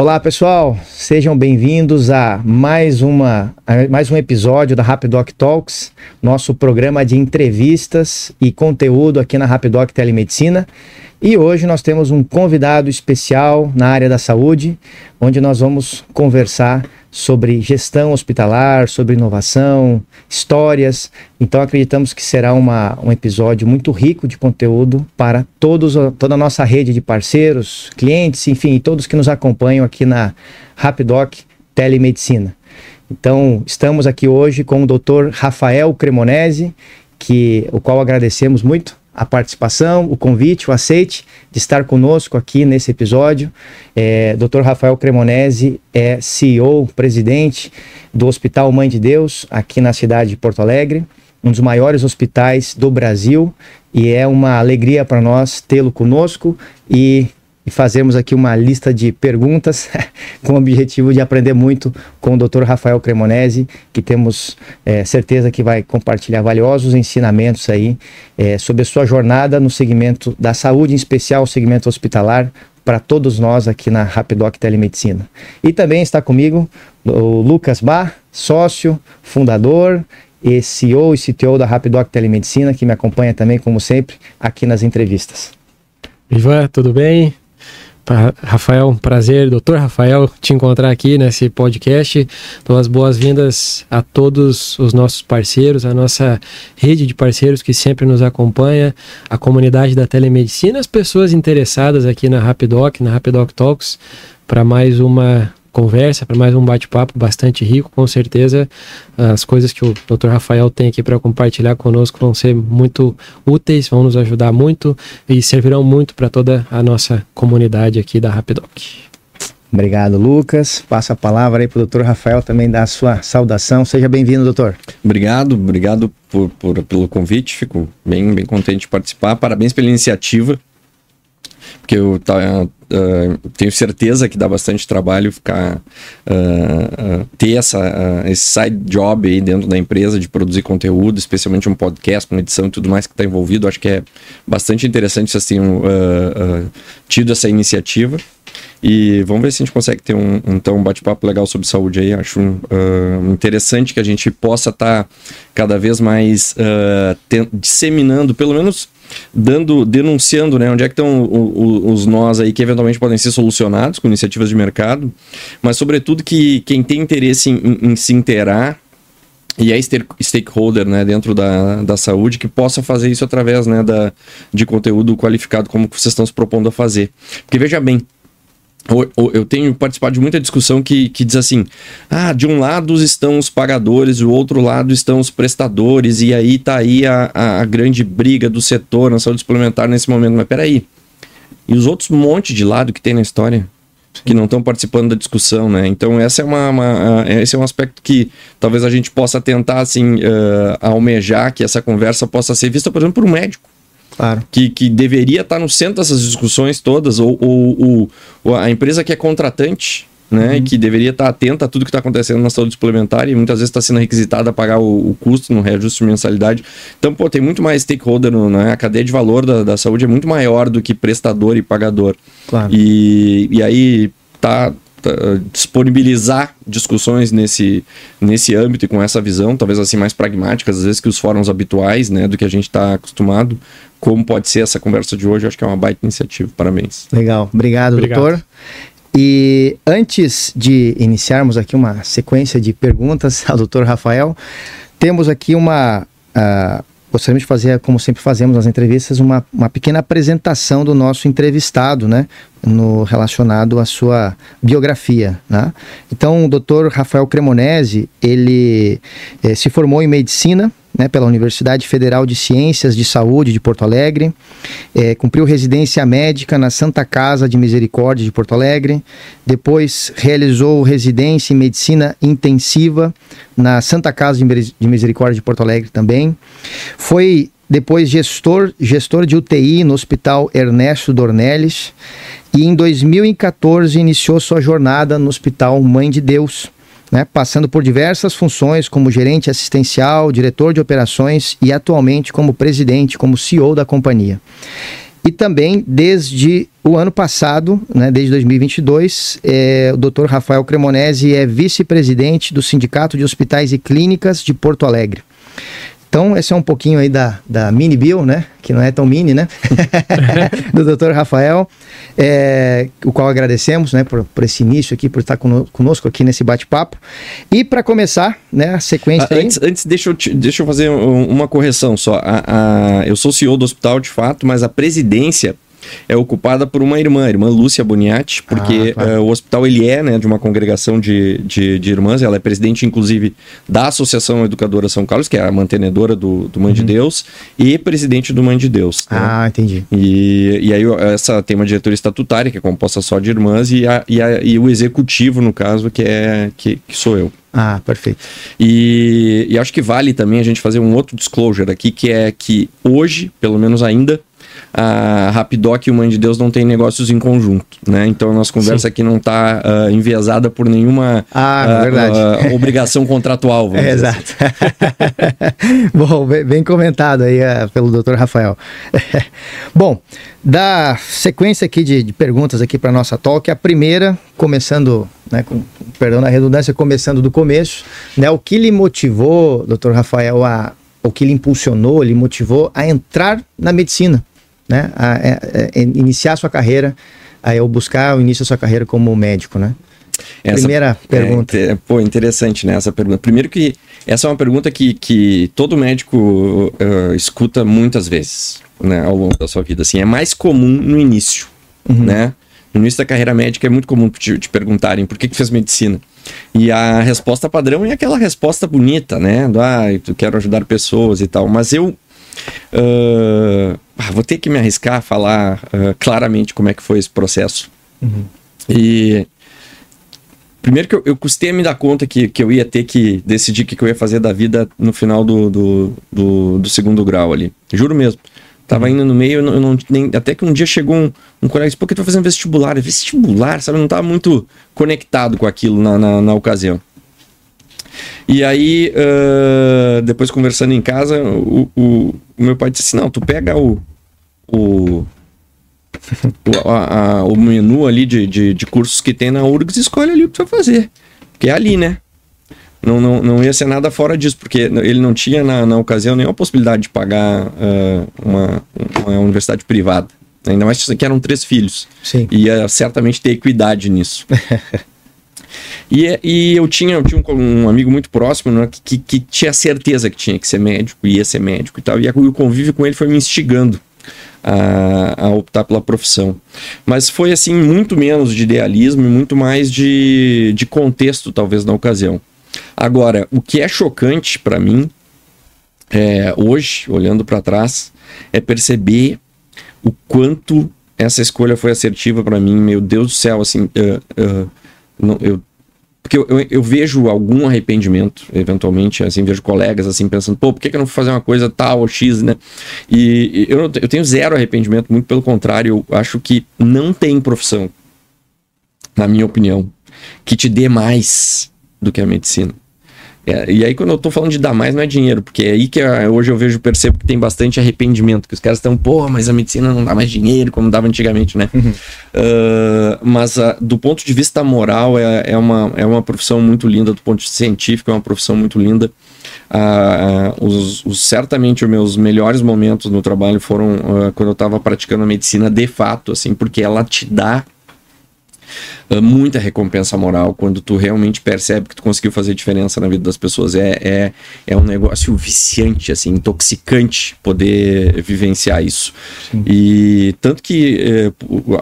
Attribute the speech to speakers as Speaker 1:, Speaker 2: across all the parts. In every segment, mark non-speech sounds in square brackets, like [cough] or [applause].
Speaker 1: Olá pessoal, sejam bem-vindos a mais, uma, a mais um episódio da Rapidoc Talks, nosso programa de entrevistas e conteúdo aqui na Rapidoc Telemedicina. E hoje nós temos um convidado especial na área da saúde, onde nós vamos conversar sobre gestão hospitalar, sobre inovação, histórias. Então acreditamos que será uma, um episódio muito rico de conteúdo para todos, toda a nossa rede de parceiros, clientes, enfim, todos que nos acompanham aqui na Rapidoc Telemedicina. Então, estamos aqui hoje com o Dr. Rafael Cremonese, que, o qual agradecemos muito a participação, o convite, o aceite de estar conosco aqui nesse episódio. É, Dr. Rafael Cremonese é CEO, presidente do Hospital Mãe de Deus, aqui na cidade de Porto Alegre, um dos maiores hospitais do Brasil, e é uma alegria para nós tê-lo conosco e e fazermos aqui uma lista de perguntas [laughs] com o objetivo de aprender muito com o Dr. Rafael Cremonese, que temos é, certeza que vai compartilhar valiosos ensinamentos aí é, sobre a sua jornada no segmento da saúde, em especial o segmento hospitalar, para todos nós aqui na Rapidoc Telemedicina. E também está comigo o Lucas Bar, sócio, fundador e CEO e CTO da Rapidoc Telemedicina, que me acompanha também, como sempre, aqui nas entrevistas.
Speaker 2: Ivan, tudo bem? Rafael, um prazer, doutor Rafael, te encontrar aqui nesse podcast. Dou as boas-vindas a todos os nossos parceiros, a nossa rede de parceiros que sempre nos acompanha, a comunidade da telemedicina, as pessoas interessadas aqui na Rapidoc, na Rapidoc Talks, para mais uma conversa, para mais um bate-papo bastante rico. Com certeza, as coisas que o Dr. Rafael tem aqui para compartilhar conosco vão ser muito úteis, vão nos ajudar muito e servirão muito para toda a nossa comunidade aqui da Rapidoc.
Speaker 1: Obrigado, Lucas. Passa a palavra aí para o doutor Rafael também dar a sua saudação. Seja bem-vindo, doutor.
Speaker 3: Obrigado, obrigado por, por, pelo convite. Fico bem, bem contente de participar. Parabéns pela iniciativa porque eu tá, uh, tenho certeza que dá bastante trabalho ficar uh, uh, ter essa, esse side job aí dentro da empresa de produzir conteúdo, especialmente um podcast, uma edição e tudo mais que está envolvido. Acho que é bastante interessante vocês tenham tido essa iniciativa. E vamos ver se a gente consegue ter um, então, um bate-papo legal sobre saúde aí. Acho uh, interessante que a gente possa estar tá cada vez mais uh, disseminando, pelo menos dando, denunciando, né, onde é que estão os nós aí que eventualmente podem ser solucionados com iniciativas de mercado, mas sobretudo que quem tem interesse em, em, em se inteirar e é stakeholder né, dentro da, da saúde que possa fazer isso através né, da, de conteúdo qualificado como vocês estão se propondo a fazer. Porque veja bem, eu tenho participado de muita discussão que, que diz assim: ah, de um lado estão os pagadores, do outro lado estão os prestadores, e aí tá aí a, a, grande briga do setor na saúde suplementar nesse momento. Mas peraí, e os outros monte de lado que tem na história? que não estão participando da discussão, né? Então essa é uma, uma, esse é um aspecto que talvez a gente possa tentar assim uh, almejar que essa conversa possa ser vista, por exemplo, por um médico. Claro. Que, que deveria estar no centro dessas discussões todas, ou, ou, ou a empresa que é contratante, né, uhum. que deveria estar atenta a tudo que está acontecendo na saúde suplementar e muitas vezes está sendo requisitada a pagar o, o, custo no reajuste de mensalidade. Então, pô, tem muito mais stakeholder, no, né? a cadeia de valor da, da saúde é muito maior do que prestador e pagador. Claro. E, e aí tá disponibilizar discussões nesse, nesse âmbito e com essa visão, talvez assim mais pragmáticas, às vezes que os fóruns habituais, né, do que a gente está acostumado, como pode ser essa conversa de hoje, acho que é uma baita iniciativa. Parabéns.
Speaker 1: Legal, obrigado, obrigado. doutor. E antes de iniciarmos aqui uma sequência de perguntas ao doutor Rafael, temos aqui uma uh, gostaríamos de fazer, como sempre fazemos nas entrevistas, uma, uma pequena apresentação do nosso entrevistado, né? No, relacionado à sua biografia. Né? Então, o Dr. Rafael Cremonese, ele eh, se formou em medicina né, pela Universidade Federal de Ciências de Saúde de Porto Alegre, é, cumpriu residência médica na Santa Casa de Misericórdia de Porto Alegre, depois realizou residência em medicina intensiva na Santa Casa de Misericórdia de Porto Alegre também, foi depois gestor, gestor de UTI no Hospital Ernesto Dornelles e em 2014 iniciou sua jornada no Hospital Mãe de Deus né, passando por diversas funções como gerente assistencial, diretor de operações e atualmente como presidente, como CEO da companhia. E também desde o ano passado, né, desde 2022, é, o Dr. Rafael Cremonese é vice-presidente do Sindicato de Hospitais e Clínicas de Porto Alegre. Então, esse é um pouquinho aí da, da mini Bill, né? Que não é tão mini, né? [laughs] [laughs] do Dr. Rafael, é, o qual agradecemos, né, por, por esse início aqui, por estar conosco aqui nesse bate-papo. E para começar, né, a sequência.
Speaker 3: Ah, antes, antes deixa, eu te, deixa eu fazer uma correção só. A, a, eu sou CEO do hospital de fato, mas a presidência é ocupada por uma irmã, a irmã Lúcia Boniatti, porque ah, uh, o hospital ele é né, de uma congregação de, de, de, irmãs, ela é presidente, inclusive, da Associação Educadora São Carlos, que é a mantenedora do, do Mãe uhum. de Deus, e presidente do Mãe de Deus.
Speaker 1: Né? Ah, entendi.
Speaker 3: E, e aí essa tem uma diretoria estatutária, que é composta só de irmãs, e, a, e, a, e o executivo, no caso, que, é, que, que sou eu.
Speaker 1: Ah, perfeito.
Speaker 3: E, e, acho que vale também a gente fazer um outro disclosure aqui, que é que hoje, pelo menos ainda, a Rapidoc e o Mãe de Deus não têm negócios em conjunto, né? Então a nossa conversa Sim. aqui não está uh, ah, enviesada por nenhuma
Speaker 1: ah,
Speaker 3: uh, uh, obrigação contratual. [laughs]
Speaker 1: É, exato. Assim. [laughs] Bom, bem, bem, comentado aí pelo Dr. Rafael. [laughs] Bom, da sequência aqui de, de perguntas aqui para nossa talk, a primeira, começando, né, com, perdão da redundância, começando do começo, né? O que lhe motivou, Dr. Rafael, a o que lhe impulsionou, lhe motivou a entrar na medicina? Né? A, a, é, a, é, iniciar a sua carreira, a, ou buscar o início da sua carreira como médico, né?
Speaker 3: Essa, Primeira pergunta. É, pô, interessante, né? Essa pergunta. Primeiro que essa é uma pergunta que, que todo médico uh, escuta muitas vezes, né? Ao longo da sua vida. Assim, é mais comum no início, uhum. né? No início da carreira médica é muito comum te, te perguntarem por que, que fez medicina. E a resposta padrão é aquela resposta bonita, né? Do, ah, eu quero ajudar pessoas e tal. Mas eu Uh, vou ter que me arriscar a falar uh, claramente como é que foi esse processo. Uhum. E primeiro que eu, eu, custei a me dar conta que, que eu ia ter que decidir o que, que eu ia fazer da vida no final do, do, do, do segundo grau ali. Juro mesmo. Tava uhum. indo no meio, eu não, eu não, nem, até que um dia chegou um, um colega e disse, pô, que tu vai fazendo vestibular? Vestibular, sabe? Eu não tava muito conectado com aquilo na, na, na ocasião. E aí, uh, depois conversando em casa, o, o, o, meu pai disse assim: não, tu pega o. o o, a, a, o menu ali de, de, de, cursos que tem na URGS e escolhe ali o que tu vai fazer. Porque é ali, né? Não, não, não ia ser nada fora disso, porque ele não tinha na, na ocasião nenhuma possibilidade de pagar uh, uma, uma universidade privada. Ainda mais que eram três filhos.
Speaker 1: Sim.
Speaker 3: Ia certamente ter equidade nisso. [laughs] E, e eu tinha, eu tinha um, um amigo muito próximo né, que, que, tinha certeza que tinha que ser médico, ia ser médico e tal. E o convívio com ele foi me instigando a, a, optar pela profissão. Mas foi assim, muito menos de idealismo e muito mais de, de contexto, talvez, na ocasião. Agora, o que é chocante para mim, é, hoje, olhando para trás, é perceber o quanto essa escolha foi assertiva para mim. Meu Deus do céu, assim, uh, uh, não, eu porque eu, eu, eu, vejo algum arrependimento, eventualmente, assim, vejo colegas assim pensando, pô, por que, que eu não vou fazer uma coisa tal ou X, né? E, e eu, eu tenho zero arrependimento, muito pelo contrário, eu acho que não tem profissão, na minha opinião, que te dê mais do que a medicina. É, e aí, quando eu tô falando de dar mais, não é dinheiro, porque é aí que ah, hoje eu vejo, percebo que tem bastante arrependimento, que os caras estão, pô, mas a medicina não dá mais dinheiro como dava antigamente, né? Uhum. Uh, mas uh, do ponto de vista moral, é, é, uma, é uma profissão muito linda, do ponto de vista científico, é uma profissão muito linda. Uh, os, os, certamente os meus melhores momentos no trabalho foram quando eu estava praticando a medicina de fato, assim, porque ela te dá muita recompensa moral quando tu realmente percebe que tu conseguiu fazer diferença na vida das pessoas. É, é, é um negócio viciante, assim, intoxicante poder vivenciar isso. Sim. E tanto que eh,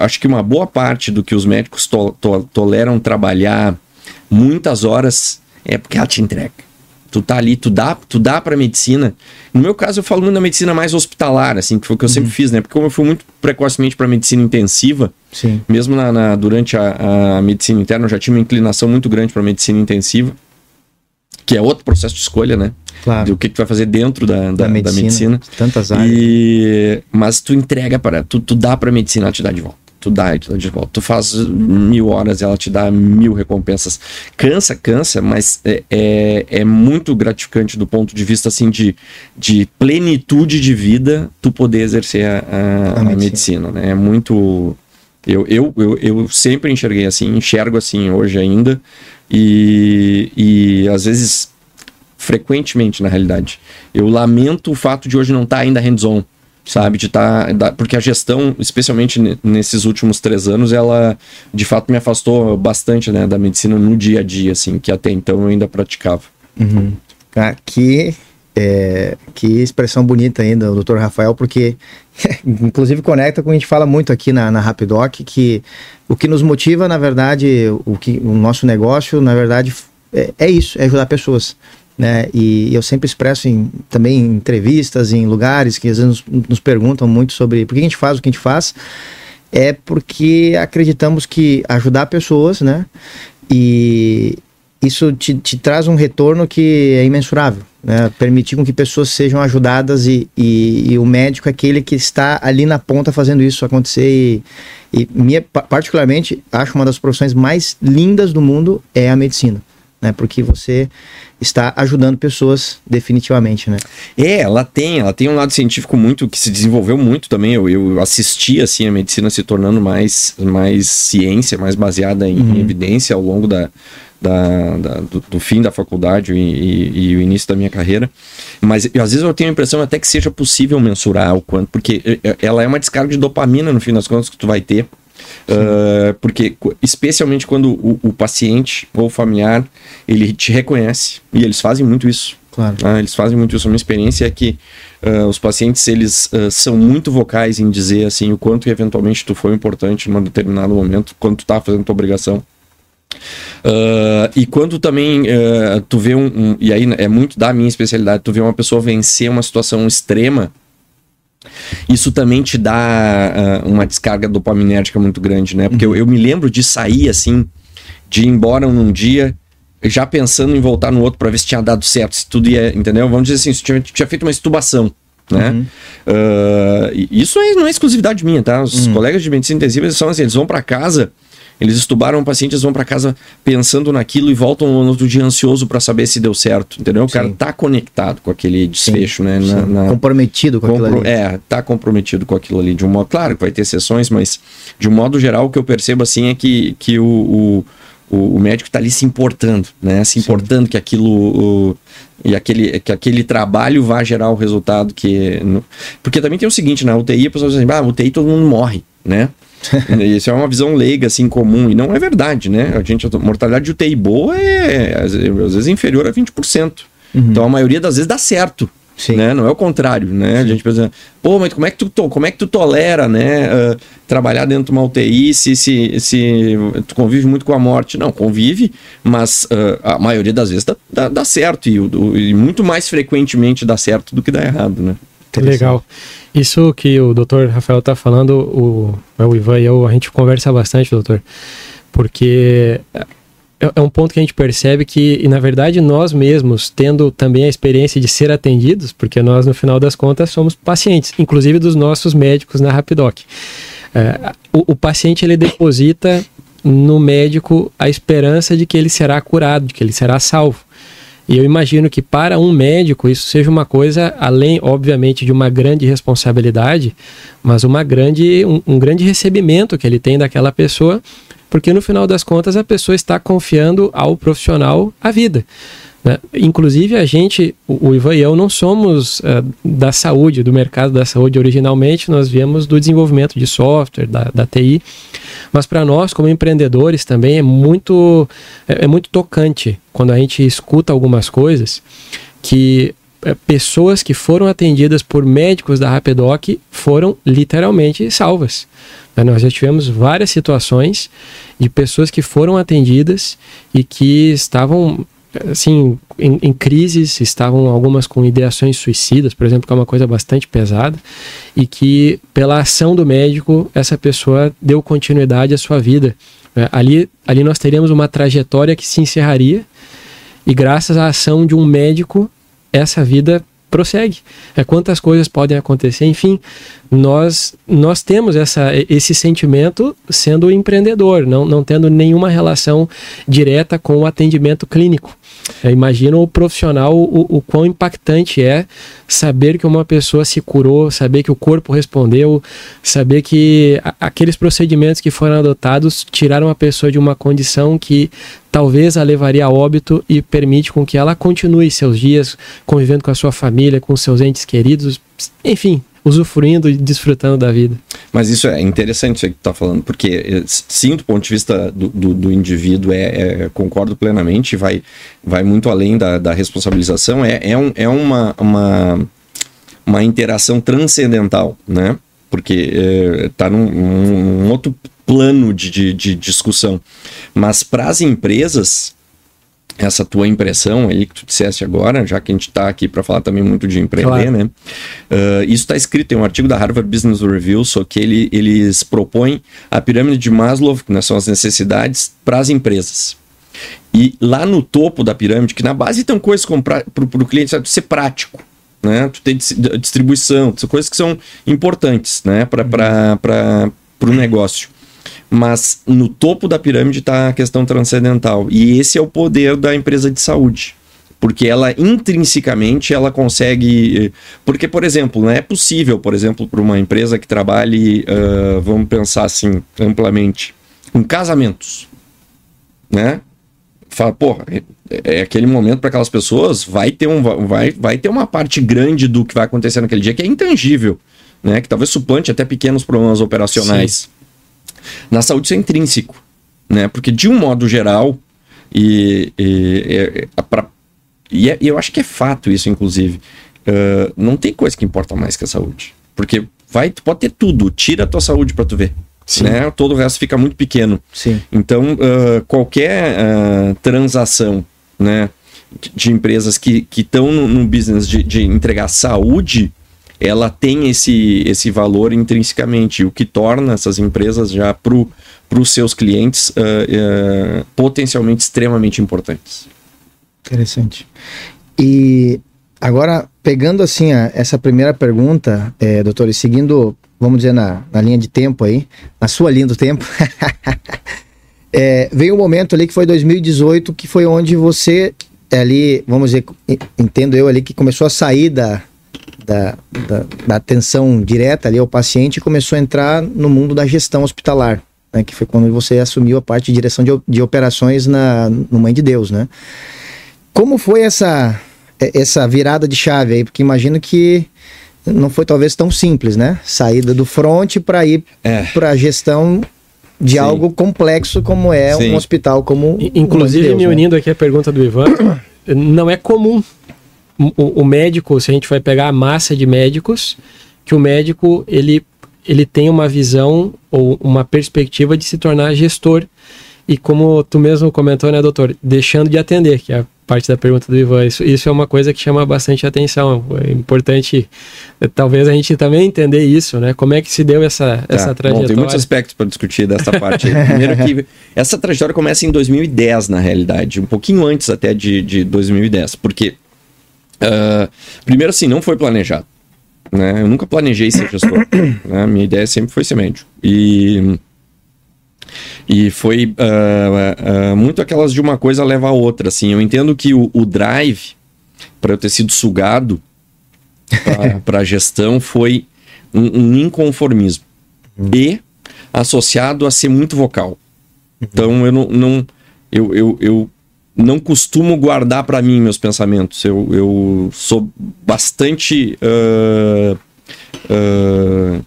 Speaker 3: acho que uma boa parte do que os médicos to to toleram trabalhar muitas horas é porque ela te entrega. Tu tá ali, tu dá, tu dá pra medicina. No meu caso, eu falo muito da medicina mais hospitalar, assim, que foi o que eu uhum. sempre fiz, né? Porque como eu fui muito precocemente pra medicina intensiva,
Speaker 1: Sim.
Speaker 3: mesmo na, na durante a, a, medicina interna, eu já tinha uma inclinação muito grande pra medicina intensiva, que é outro processo de escolha, né?
Speaker 1: Claro.
Speaker 3: Do que, que tu vai fazer dentro da, da, da medicina. Da medicina.
Speaker 1: Tantas áreas.
Speaker 3: E... Mas tu entrega para, tu, tu dá pra medicina, ela te dá de volta. Tu dá e tu dá de volta. Tu faz mil horas e ela te dá mil recompensas. Cansa, cansa, mas é, é, é, muito gratificante do ponto de vista assim de, de plenitude de vida tu poder exercer a, a, a, medicina. medicina, né? É muito. Eu, eu, eu, eu sempre enxerguei assim, enxergo assim hoje ainda. E, e às vezes, frequentemente na realidade, eu lamento o fato de hoje não estar tá ainda hands-on sabe? De. Tá, porque a gestão, especialmente nesses últimos três anos, ela de fato me afastou bastante né, da medicina no dia a dia, assim, que até então eu ainda praticava.
Speaker 1: Uhum. Ah, que, é, que expressão bonita ainda, Dr. Rafael, porque [laughs] inclusive conecta com o que a gente fala muito aqui na, na Rapidoc, que o que nos motiva, na verdade, o, que, o nosso negócio, na verdade, é, é isso, é ajudar pessoas né? E eu sempre expresso em, também em entrevistas, em lugares que às vezes nos, nos perguntam muito sobre por que a gente faz o que a gente faz, é porque acreditamos que ajudar pessoas, né? E isso te, te traz um retorno que é imensurável, né? Permitir com que pessoas sejam ajudadas e, e, e, o médico é aquele que está ali na ponta fazendo isso acontecer e, e minha, particularmente acho uma das profissões mais lindas do mundo é a medicina né? Porque você está ajudando pessoas definitivamente, né?
Speaker 3: É, ela tem, ela tem um lado científico muito que se desenvolveu muito também. Eu, eu assisti assim a medicina se tornando mais, mais ciência, mais baseada em, uhum. em evidência ao longo da, da, da do, do, fim da faculdade e, e, e, o início da minha carreira. Mas às vezes eu tenho a impressão até que seja possível mensurar o quanto, porque ela é uma descarga de dopamina no fim das contas que tu vai ter Uh, porque, especialmente quando o, o, paciente ou o familiar, ele te reconhece, e eles fazem muito isso. Claro. Uh, eles fazem muito isso. A minha experiência é que uh, os pacientes, eles são muito vocais em dizer, assim, o quanto eventualmente tu foi importante num determinado momento, quando tu tá fazendo tua obrigação. e quando também tu vê um, um, E aí é muito da minha especialidade, tu vê uma pessoa vencer uma situação extrema, isso também te dá uh, uma descarga dopaminérgica muito grande, né? Porque uhum. eu, eu, me lembro de sair assim, de ir embora num dia, já pensando em voltar no outro para ver se tinha dado certo, se tudo ia, entendeu? Vamos dizer assim, se tinha, tinha feito uma estubação. Né? Uhum. Uh, isso não é exclusividade minha, tá? Os uhum. colegas de medicina intensiva são assim, eles vão para casa eles estubaram o paciente, eles vão para casa pensando naquilo e voltam no outro dia ansioso para saber se deu certo, entendeu? O Sim. cara tá conectado com aquele desfecho, Sim. né?
Speaker 1: Na, na... Comprometido com Compro... aquilo ali.
Speaker 3: É, tá comprometido com aquilo ali. De um modo, claro que vai ter sessões, mas de um modo geral o que eu percebo assim é que, que o, o, o médico está ali se importando, né? Se importando Sim. que aquilo o, e aquele, que aquele trabalho vá gerar o resultado que. Porque também tem o seguinte, na UTI a pessoa diz assim, ah, UTI todo mundo morre, né? [laughs] Isso é uma visão leiga, assim, comum. E não é verdade, né? A gente, a mortalidade de UTI boa é, às vezes, inferior a 20%. Uhum. Então, a maioria das vezes dá certo. Sim. Né? Não é o contrário, né? Sim. A gente pensa, pô, mas como é que tu, como é que tu tolera, né? Uh, trabalhar dentro de uma UTI se, se, se tu convive muito com a morte? Não, convive, mas uh, a maioria das vezes dá, dá, dá certo e, e, muito mais frequentemente dá certo do que dá errado, né?
Speaker 2: Legal. Isso que o doutor Rafael está falando, o, o Ivan e eu, a gente conversa bastante, doutor, porque é, é um ponto que a gente percebe que, e na verdade, nós mesmos, tendo também a experiência de ser atendidos, porque nós, no final das contas, somos pacientes, inclusive dos nossos médicos na Rapidoc. É, o, o paciente ele deposita no médico a esperança de que ele será curado, de que ele será salvo. E eu imagino que para um médico isso seja uma coisa, além, obviamente, de uma grande responsabilidade, mas uma grande, um, um grande recebimento que ele tem daquela pessoa, porque no final das contas a pessoa está confiando ao profissional a vida. Né? Inclusive, a gente, o, Ivan e eu, não somos uh, da saúde, do mercado da saúde originalmente, nós viemos do desenvolvimento de software, da, da TI. Mas para nós, como empreendedores, também é muito, é, é, muito tocante quando a gente escuta algumas coisas que é, pessoas que foram atendidas por médicos da Rapidoc foram literalmente salvas. Né? Nós já tivemos várias situações de pessoas que foram atendidas e que estavam assim, em, em, crises, estavam algumas com ideações suicidas, por exemplo, que é uma coisa bastante pesada, e que pela ação do médico, essa pessoa deu continuidade à sua vida. É, ali, ali nós teríamos uma trajetória que se encerraria, e graças à ação de um médico, essa vida prossegue. É, quantas coisas podem acontecer, enfim, nós nós temos essa, esse sentimento sendo empreendedor, não, não tendo nenhuma relação direta com o atendimento clínico. Imagina o profissional o, o quão impactante é saber que uma pessoa se curou, saber que o corpo respondeu, saber que a, aqueles procedimentos que foram adotados tiraram a pessoa de uma condição que talvez a levaria a óbito e permite com que ela continue seus dias convivendo com a sua família, com seus entes queridos, enfim, usufruindo e desfrutando da vida.
Speaker 3: Mas isso é interessante isso que está falando, porque eh, sim, do ponto de vista do, do, do indivíduo, é, é, concordo plenamente, vai, vai muito além da, da responsabilização, é, é, um, é uma, uma, uma interação transcendental, né? Porque está eh, é, num, num, outro plano de, de, de discussão. Mas para as empresas, essa tua impressão aí que tu disseste agora, já que a gente está aqui para falar também muito de empreender, claro. né? Uh, isso está escrito em um artigo da Harvard Business Review, só que ele, eles propõem a pirâmide de Maslow, que né, são as necessidades para as empresas. E lá no topo da pirâmide, que na base tem coisas para o cliente sabe, ser prático, né? Tu tem distribuição, são coisas que são importantes, né? Para o negócio mas no topo da pirâmide está a questão transcendental. E esse é o poder da empresa de saúde. Porque ela intrinsecamente ela consegue. Porque, por exemplo, não é possível, por exemplo, para uma empresa que trabalhe, uh, vamos pensar assim, amplamente, com casamentos. Né? Fala, porra, é, é aquele momento para aquelas pessoas, vai ter, um, vai, vai ter uma parte grande do que vai acontecer naquele dia que é intangível, né? Que talvez suplante até pequenos problemas operacionais. Sim. Na saúde isso é intrínseco, né? Porque de um modo geral, e, e, é, pra, e, é, e eu acho que é fato isso, inclusive, uh, não tem coisa que importa mais que a saúde. Porque vai, tu pode ter tudo, tira a tua saúde para tu ver. Sim. Né? Todo o resto fica muito pequeno.
Speaker 1: Sim.
Speaker 3: Então, uh, qualquer uh, transação né, de, de, empresas que estão no, no, business de, de entregar saúde, ela tem esse, esse valor intrinsecamente, o que torna essas empresas já para os seus clientes uh, uh, potencialmente extremamente importantes.
Speaker 1: Interessante. E agora, pegando assim a, essa primeira pergunta, é, doutor, e seguindo, vamos dizer, na, na linha de tempo aí, na sua linha do tempo, é, [laughs] veio um momento ali que foi 2018, que foi onde você ali, vamos dizer, entendo eu ali, que começou a sair da, da, da, da, atenção direta ali ao paciente e começou a entrar no mundo da gestão hospitalar, né, que foi quando você assumiu a parte de direção de, de operações na, no Mãe de Deus, né? Como foi essa, essa virada de chave aí? Porque imagino que não foi talvez tão simples, né? Saída do front para ir é. para a gestão de Sim. algo complexo como é Sim. um hospital como
Speaker 2: inclusive de Deus, me né? unindo aqui à pergunta do Ivan [coughs] não é comum o, o médico, se a gente vai pegar a massa de médicos, que o médico ele, ele tem uma visão ou uma perspectiva de se tornar gestor. E como tu mesmo comentou, né, doutor, deixando de atender, que é a parte da pergunta do Ivan, isso, isso é uma coisa que chama bastante atenção. É importante, talvez a gente também entender isso, né? Como é que se deu essa, tá. essa trajetória? Bom,
Speaker 3: tem muitos aspectos para discutir dessa parte. Primeiro que essa trajetória começa em 2010, na realidade, um pouquinho antes até de, de 2010, porque Uh, primeiro, assim, não foi planejado. Né? Eu nunca planejei ser gestor. [coughs] né? Minha ideia sempre foi ser médico. E, e foi uh, uh, muito aquelas de uma coisa leva a outra. Assim. Eu entendo que o, o drive para eu ter sido sugado para [laughs] a gestão foi um, um inconformismo. Uhum. E associado a ser muito vocal. Então eu não. não eu, eu, eu não costumo guardar para mim meus pensamentos. Eu, eu sou bastante uh, uh,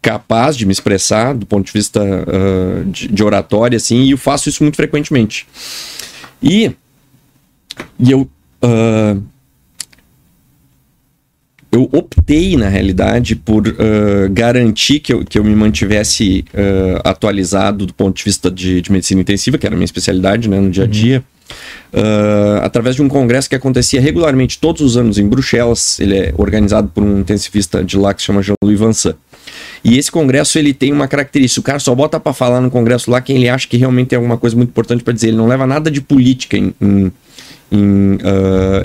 Speaker 3: capaz de me expressar do ponto de vista uh, de, de, oratória, assim, e eu faço isso muito frequentemente. E, e eu eu optei, na realidade, por uh, garantir que eu, que eu me mantivesse uh, atualizado do ponto de vista de, de, medicina intensiva, que era a minha especialidade né, no dia a uhum. dia, uh, através de um congresso que acontecia regularmente todos os anos em Bruxelas. Ele é organizado por um intensivista de lá que se chama Jean-Louis Vincent. E esse congresso ele tem uma característica: o cara só bota para falar no congresso lá quem ele acha que realmente tem alguma coisa muito importante para dizer. Ele não leva nada de política em, em, em,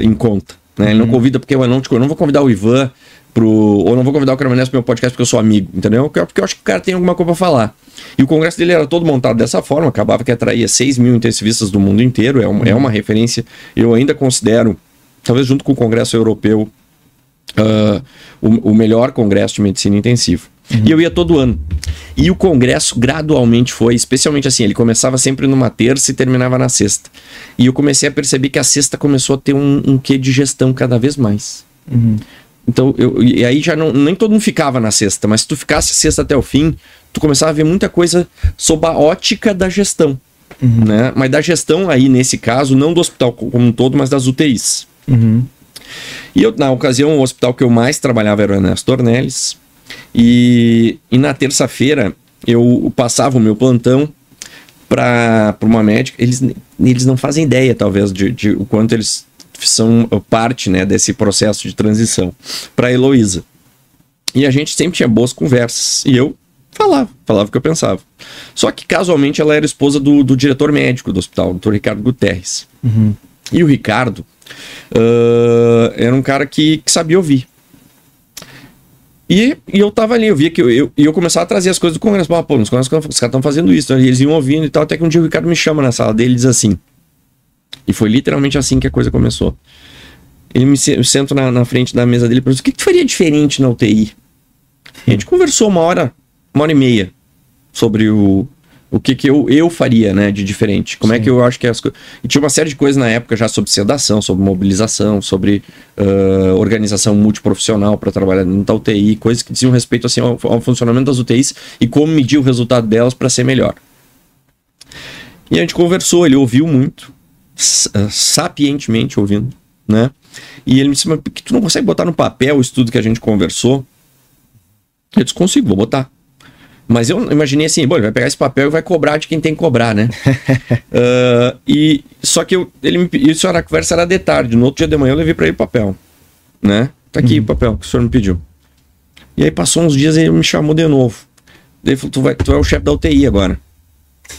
Speaker 3: em conta. Né? Ele não convida porque eu não, tipo, eu não vou convidar o Ivan pro. Ou não vou convidar o Caramanés pro meu podcast porque eu sou amigo, entendeu? Porque eu acho que o cara tem alguma coisa pra falar. E o congresso dele era todo montado dessa forma, acabava que atraía 6 mil intensivistas do mundo inteiro, é, um, é uma referência. Eu ainda considero, talvez junto com o Congresso Europeu, uh, o, o melhor congresso de medicina intensiva. Uhum. E eu ia todo ano. E o congresso gradualmente foi, especialmente assim, ele começava sempre numa terça e terminava na sexta. E eu comecei a perceber que a sexta começou a ter um, um quê de gestão cada vez mais. Uhum. Então, eu, e aí já não, nem todo mundo ficava na sexta, mas se tu ficasse sexta até o fim, tu começava a ver muita coisa sob a ótica da gestão. Uhum. Né? Mas da gestão aí, nesse caso, não do hospital como um todo, mas das UTIs. Uhum. E eu, na ocasião, o hospital que eu mais trabalhava era o Ernesto Ornelis. E, e na terça-feira eu passava o meu plantão para uma médica. Eles, eles não fazem ideia, talvez, de, de o quanto eles são parte né, desse processo de transição para a Heloísa. E a gente sempre tinha boas conversas. E eu falava, falava o que eu pensava. Só que casualmente ela era esposa do, do diretor médico do hospital, o doutor Ricardo Guterres. Uhum. E o Ricardo uh, era um cara que, que sabia ouvir. E, e, eu tava ali, eu via que eu, eu, eu começava a trazer as coisas do Congresso. Pô, nos Congressos, os caras estão fazendo isso. Então, eles iam ouvindo e tal. Até que um dia o Ricardo me chama na sala dele e diz assim: e foi literalmente assim que a coisa começou. Ele me eu sento na, na, frente da mesa dele e pergunta: o que, que tu faria diferente na UTI? E a gente conversou uma hora, uma hora e meia sobre o, o que, que eu, eu faria, né, de diferente. Como Sim. é que eu acho que as coisas. E tinha uma série de coisas na época já sobre sedação, sobre mobilização, sobre uh, organização multiprofissional para trabalhar dentro da UTI, coisas que diziam respeito assim, ao, ao funcionamento das UTIs e como medir o resultado delas para ser melhor. E a gente conversou, ele ouviu muito. Sapientemente ouvindo, né? E ele me disse, mas que tu não consegue botar no papel o estudo que a gente conversou? Eu disse, consigo, vou botar. Mas eu imaginei assim, bom, ele vai pegar esse papel e vai cobrar de quem tem que cobrar, né? uh, [laughs] e só que eu, ele me, isso era a conversa era de tarde. No outro dia de manhã eu levei para ele o papel, né? Tá aqui uhum. o papel que o senhor me pediu. E aí passou uns dias e ele me chamou de novo. Ele falou, tu, vai, tu é o chefe da UTI agora.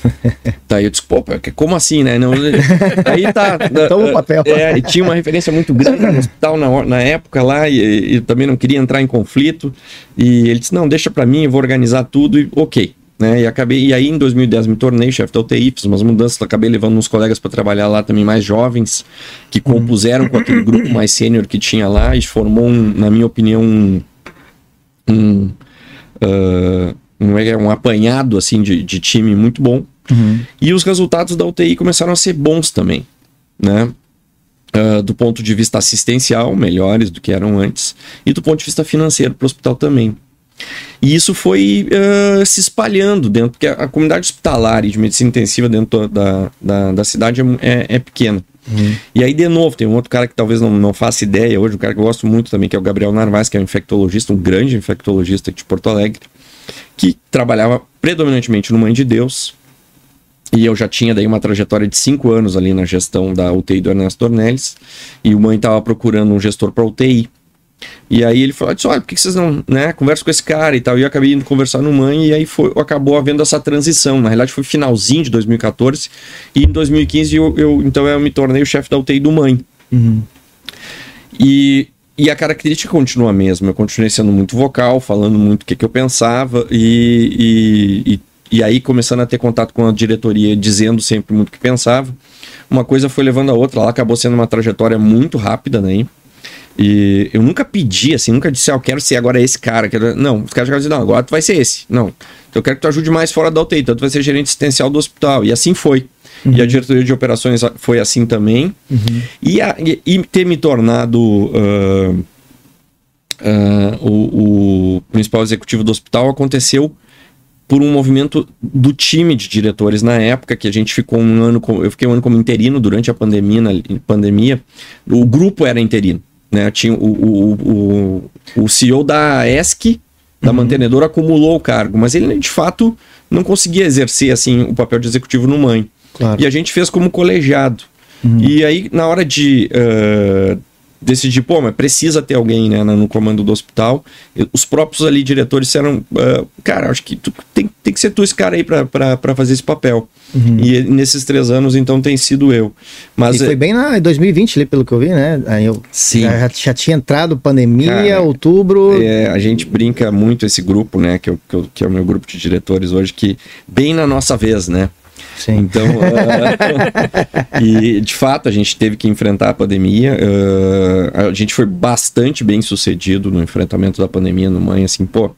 Speaker 3: [laughs] tá, eu disse, pô, como assim, né? Não, aí tá. Toma o papel. É, [laughs] tinha uma referência muito grande no hospital na, na época lá, e, e, também não queria entrar em conflito. E ele disse, não, deixa pra mim, eu vou organizar tudo e ok. Né, e acabei, e aí em 2010 me tornei chefe da UTI, fiz umas mudanças, acabei levando uns colegas para trabalhar lá também mais jovens, que uhum. compuseram com aquele grupo mais sênior que tinha lá e formou, um, na minha opinião, um, um uh, um, é um apanhado assim de, de time muito bom. Uhum. E os resultados da UTI começaram a ser bons também, né? Uh, do ponto de vista assistencial, melhores do que eram antes, e do ponto de vista financeiro para o hospital também. E isso foi uh, se espalhando dentro, porque a, a, comunidade hospitalar e de medicina intensiva dentro da, da, da cidade é, é, é pequena. Uhum. E aí, de novo, tem um outro cara que talvez não, não faça ideia hoje, um cara que eu gosto muito também, que é o Gabriel Narvaz, que é um infectologista, um grande infectologista de Porto Alegre que trabalhava predominantemente no Mãe de Deus. E eu já tinha daí uma trajetória de cinco anos ali na gestão da UTI do Ernesto Dornelles. E o Mãe estava procurando um gestor para UTI. E aí ele falou: disse, olha, por que vocês não, né, conversa com esse cara e tal. E eu acabei indo conversar no Mãe e aí foi, acabou havendo essa transição. Na realidade foi finalzinho de 2014 e em 2015 eu, eu então eu me tornei o chefe da UTI do Mãe. Uhum. E e a característica continua a mesma. Eu continuei sendo muito vocal, falando muito o que, que eu pensava e, e, e, e, aí começando a ter contato com a diretoria, dizendo sempre muito o que pensava. Uma coisa foi levando a outra. Ela acabou sendo uma trajetória muito rápida, né? E eu nunca pedi, assim, nunca disse, ah, eu quero ser agora esse cara. Quero... Não, os caras já diziam, não, agora tu vai ser esse. Não, eu quero que tu ajude mais fora da UTI, então tu vai ser gerente assistencial do hospital. E assim foi. Uhum. E a diretoria de operações foi assim também. Uhum. E, a, e, e, ter me tornado uh, uh, o, o, principal executivo do hospital aconteceu por um movimento do time de diretores na época, que a gente ficou um ano, eu fiquei um ano como interino durante a pandemia, na, pandemia. O grupo era interino. Né? Tinha o, o, o, o CEO da ESC, da uhum. mantenedora, acumulou o cargo, mas ele de fato não conseguia exercer assim o papel de executivo no mãe. Claro. E a gente fez como colegiado. Uhum. E aí, na hora de, uh, decidir, pô, mas precisa ter alguém né, no comando do hospital. Os próprios ali diretores disseram, uh, cara, acho que tu, tem, tem que ser tu esse cara aí para fazer esse papel. Uhum. E nesses três anos, então, tem sido eu. Mas,
Speaker 1: e foi bem na 2020, ali, pelo que eu vi, né? Aí eu
Speaker 3: Sim.
Speaker 1: Já, já tinha entrado pandemia, cara, outubro.
Speaker 3: É, a gente brinca muito esse grupo, né? Que, eu, que, eu, que é o meu grupo de diretores hoje, que bem na nossa vez, né?
Speaker 1: Sim.
Speaker 3: Então, uh, [laughs] e de fato a gente teve que enfrentar a pandemia. Uh, a gente foi bastante bem sucedido no enfrentamento da pandemia no Mãe, assim, pô.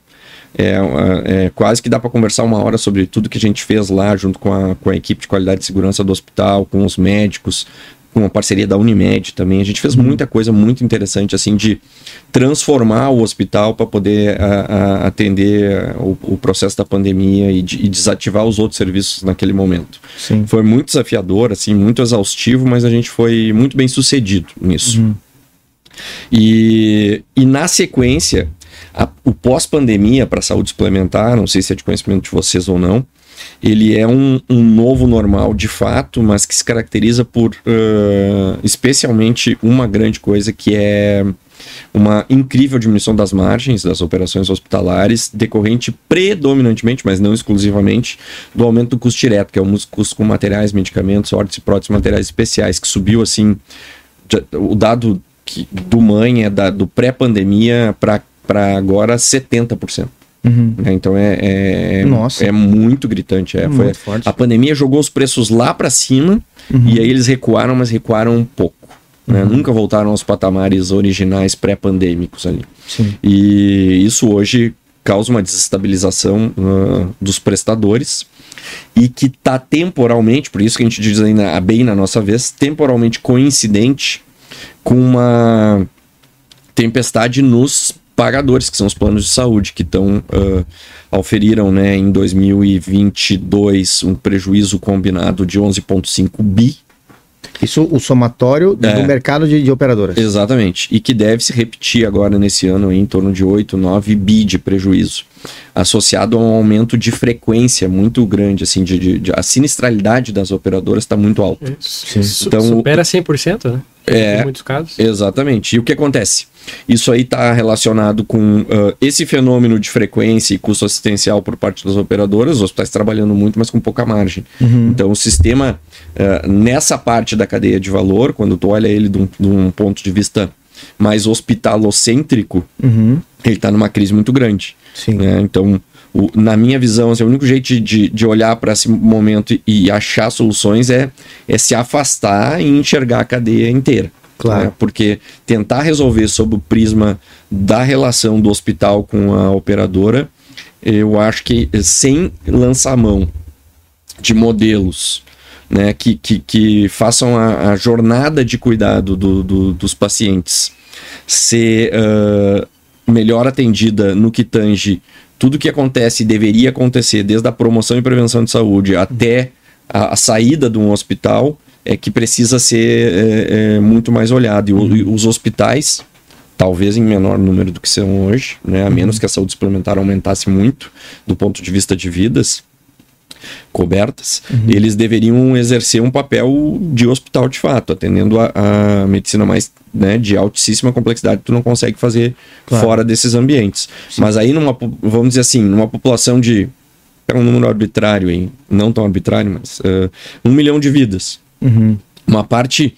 Speaker 3: É, é, quase que dá para conversar uma hora sobre tudo que a gente fez lá, junto com a, com a equipe de qualidade de segurança do hospital, com os médicos, com a parceria da Unimed também. A gente fez muita coisa muito interessante, assim, de transformar o hospital para poder a, a, atender o, o, processo da pandemia e, de, e, desativar os outros serviços naquele momento.
Speaker 1: Sim.
Speaker 3: Foi muito desafiador, assim, muito exaustivo, mas a gente foi muito bem sucedido nisso. Uhum. E, e na sequência, a, o pós-pandemia para a saúde suplementar, não sei se é de conhecimento de vocês ou não, ele é um, um novo normal de fato, mas que se caracteriza por uh, especialmente uma grande coisa que é uma incrível diminuição das margens das operações hospitalares, decorrente predominantemente, mas não exclusivamente, do aumento do custo direto, que é o custo com materiais, medicamentos, órteses e próteses materiais especiais, que subiu assim, o dado que, do mãe é da, do pré-pandemia para agora 70%. Uhum. Né? Então é, é,
Speaker 1: Nossa.
Speaker 3: é muito gritante. É,
Speaker 1: muito
Speaker 3: foi, A pandemia jogou os preços lá para cima uhum. e aí eles recuaram, mas recuaram um pouco. Né? Uhum. Nunca voltaram aos patamares originais pré-pandêmicos ali.
Speaker 1: Sim.
Speaker 3: E isso hoje causa uma desestabilização uh, dos prestadores e que está temporalmente, por isso que a gente diz ainda bem na nossa vez, temporalmente coincidente com uma tempestade nos pagadores, que são os planos de saúde, que estão uh, auferiram né, em 2022 um prejuízo combinado de 11,5 bi.
Speaker 1: Isso o somatório é, do mercado de, de, operadoras.
Speaker 3: Exatamente. E que deve se repetir agora nesse ano em torno de 8, 9 bi de prejuízo. Associado a um aumento de frequência muito grande, assim, de, de, de a sinistralidade das operadoras está muito alta.
Speaker 2: Isso. Então, Supera 100%, né?
Speaker 3: É,
Speaker 2: em muitos casos.
Speaker 3: Exatamente. E o que acontece? Isso aí está relacionado com uh, esse fenômeno de frequência e custo assistencial por parte das operadoras, os hospitais trabalhando muito, mas com pouca margem. Uhum. Então, o sistema, uh, nessa parte da cadeia de valor, quando tu olha ele de um, de um ponto de vista mais hospitalocêntrico, uhum. ele está numa crise muito grande.
Speaker 1: Sim.
Speaker 3: Né? Então, o, na minha visão, assim, o único jeito de, de olhar para esse momento e, e achar soluções é, é se afastar e enxergar a cadeia inteira.
Speaker 1: Claro. Né?
Speaker 3: Porque tentar resolver sob o prisma da relação do hospital com a operadora, eu acho que sem lançar mão de modelos né, que, que, que façam a, a jornada de cuidado do, do, dos pacientes ser uh, melhor atendida no que tange tudo que acontece e deveria acontecer, desde a promoção e prevenção de saúde até a, a saída de um hospital, é que precisa ser é, é, muito mais olhado. E, o, e, os hospitais, talvez em menor número do que são hoje, né, a menos que a saúde suplementar aumentasse muito do ponto de vista de vidas, cobertas, uhum. eles deveriam exercer um papel de hospital de fato, atendendo a, a medicina mais né, de altíssima complexidade que tu não consegue fazer claro. fora desses ambientes. Sim. Mas aí, numa, vamos dizer assim, numa população de. É um número arbitrário, hein? não tão arbitrário, mas uh, um milhão de vidas.
Speaker 1: Uhum.
Speaker 3: Uma parte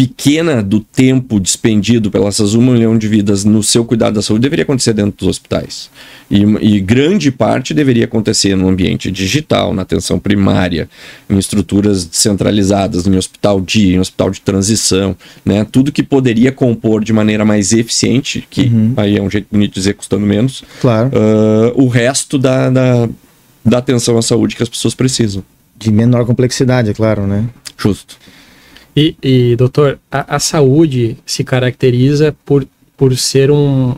Speaker 3: pequena do tempo despendido pelas um milhão de vidas no seu cuidado da saúde deveria acontecer dentro dos hospitais. E, e, grande parte deveria acontecer no ambiente digital, na atenção primária, em estruturas descentralizadas, em hospital dia, em hospital de transição, né? Tudo que poderia compor de maneira mais eficiente, que uhum. aí é um jeito bonito de dizer custando menos,
Speaker 1: claro.
Speaker 3: Uh, o resto da, da, da atenção à saúde que as pessoas precisam.
Speaker 1: De menor complexidade, é claro, né?
Speaker 3: Justo.
Speaker 2: E, e doutor, a, a, saúde se caracteriza por, por ser um.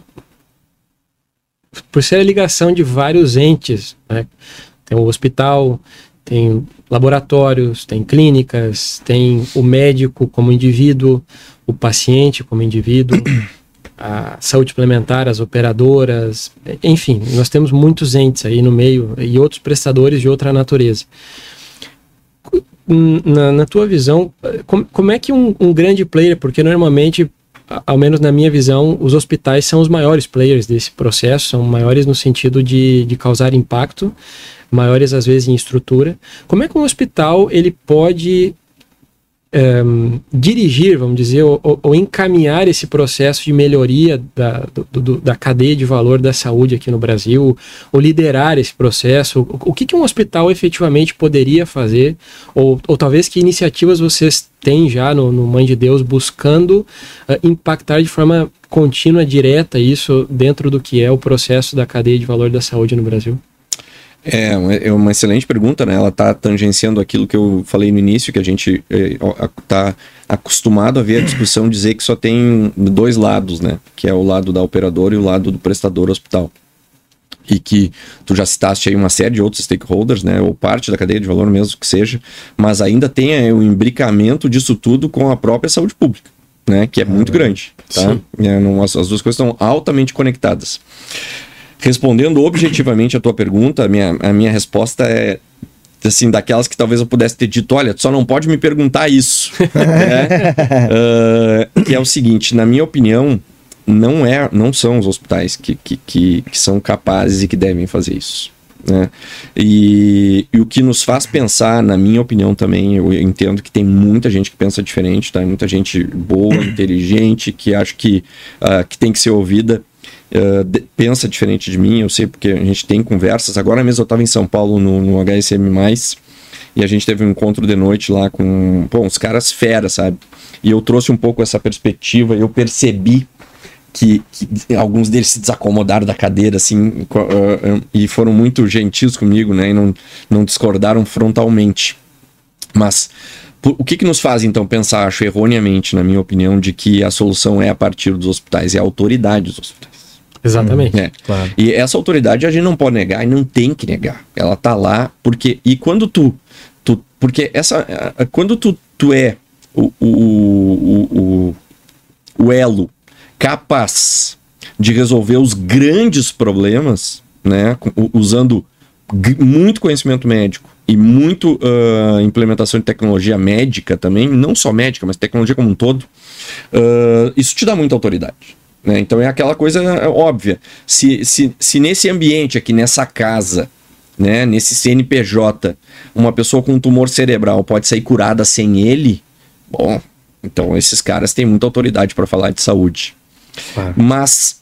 Speaker 2: por ser a ligação de vários entes. Né? Tem o hospital, tem laboratórios, tem clínicas, tem o médico como indivíduo, o paciente como indivíduo, a saúde suplementar, as operadoras, enfim, nós temos muitos entes aí no meio e outros prestadores de outra natureza na, na tua visão, como, como é que um, um, grande player, porque normalmente ao menos na minha visão, os hospitais são os maiores players desse processo, são maiores no sentido de, de causar impacto, maiores às vezes em estrutura. Como é que um hospital ele pode um, dirigir, vamos dizer, ou, ou, encaminhar esse processo de melhoria da, do, do, da cadeia de valor da saúde aqui no Brasil, ou liderar esse processo? O, o que, que um hospital efetivamente poderia fazer? Ou, ou talvez que iniciativas vocês têm já no, no Mãe de Deus buscando uh, impactar de forma contínua, direta, isso dentro do que é o processo da cadeia de valor da saúde no Brasil?
Speaker 3: É, é uma excelente pergunta, né? Ela está tangenciando aquilo que eu falei no início, que a gente está é, acostumado a ver a discussão dizer que só tem dois lados, né? Que é o lado da operadora e o lado do prestador hospital. E que tu já citaste aí uma série de outros stakeholders, né? Ou parte da cadeia de valor mesmo que seja, mas ainda tem é, o imbricamento disso tudo com a própria saúde pública, né? Que é muito grande, tá? É, não, as, as duas coisas estão altamente conectadas. Respondendo objetivamente a tua pergunta, a minha, a minha resposta é assim, daquelas que talvez eu pudesse ter dito, olha, só não pode me perguntar isso. [laughs] né? uh, que é o seguinte, na minha opinião, não, é, não são os hospitais que, que, que, que são capazes e que devem fazer isso. Né? E, e, o que nos faz pensar, na minha opinião também, eu entendo que tem muita gente que pensa diferente, tá? muita gente boa, inteligente, que acha que, uh, que tem que ser ouvida uh, de, pensa diferente de mim, eu sei porque a gente tem conversas. Agora mesmo eu estava em São Paulo no, no HSM, e a gente teve um encontro de noite lá com pô, uns caras fera, sabe? E eu trouxe um pouco essa perspectiva, eu percebi que, que, alguns deles se desacomodaram da cadeira, assim, uh, uh, e foram muito gentis comigo, né? E não, não discordaram frontalmente. Mas o que, que nos faz, então, pensar, acho erroneamente, na minha opinião, de que a solução é a partir dos hospitais, é a autoridade dos hospitais.
Speaker 2: Exatamente.
Speaker 3: É. Claro. E essa autoridade a gente não pode negar e não tem que negar. Ela tá lá porque. E quando tu. tu porque essa. Quando tu, tu é o, o, o, o, o elo capaz de resolver os grandes problemas, né? Usando muito conhecimento médico e muito uh, implementação de tecnologia médica também, não só médica, mas tecnologia como um todo, uh, isso te dá muita autoridade. Né? Então é aquela coisa é, óbvia. Se, se, se nesse ambiente aqui, nessa casa, né, nesse CNPJ, uma pessoa com um tumor cerebral pode sair curada sem ele, bom, então esses caras têm muita autoridade para falar de saúde. Mas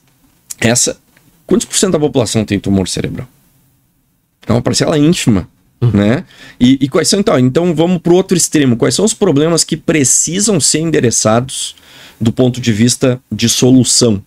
Speaker 3: essa. Quantos por cento da população tem tumor cerebral? É uma parcela ínfima. Uhum. Né? E, e, quais são então? Então vamos para o outro extremo. Quais são os problemas que precisam ser endereçados do ponto de vista de solução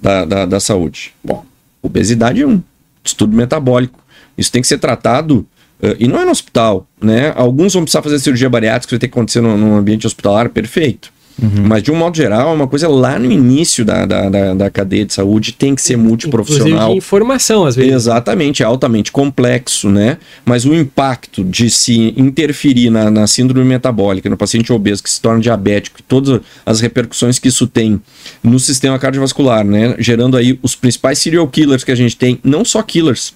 Speaker 3: da, da, da saúde? Bom, obesidade é um distúrbio metabólico. Isso tem que ser tratado Uh, e não é no hospital, né? Alguns vão precisar fazer cirurgia bariátrica, vai ter que acontecer no ambiente hospitalar, perfeito. Uhum. Mas, de um modo geral, é uma coisa lá no início da, da, da, da cadeia de saúde, tem que ser multiprofissional. Inclusive
Speaker 2: de informação, às vezes.
Speaker 3: Exatamente, é altamente complexo, né? Mas o impacto de se interferir na, na síndrome metabólica, no paciente obeso que se torna diabético, e todas as repercussões que isso tem no sistema cardiovascular, né? Gerando aí os principais serial killers que a gente tem, não só killers,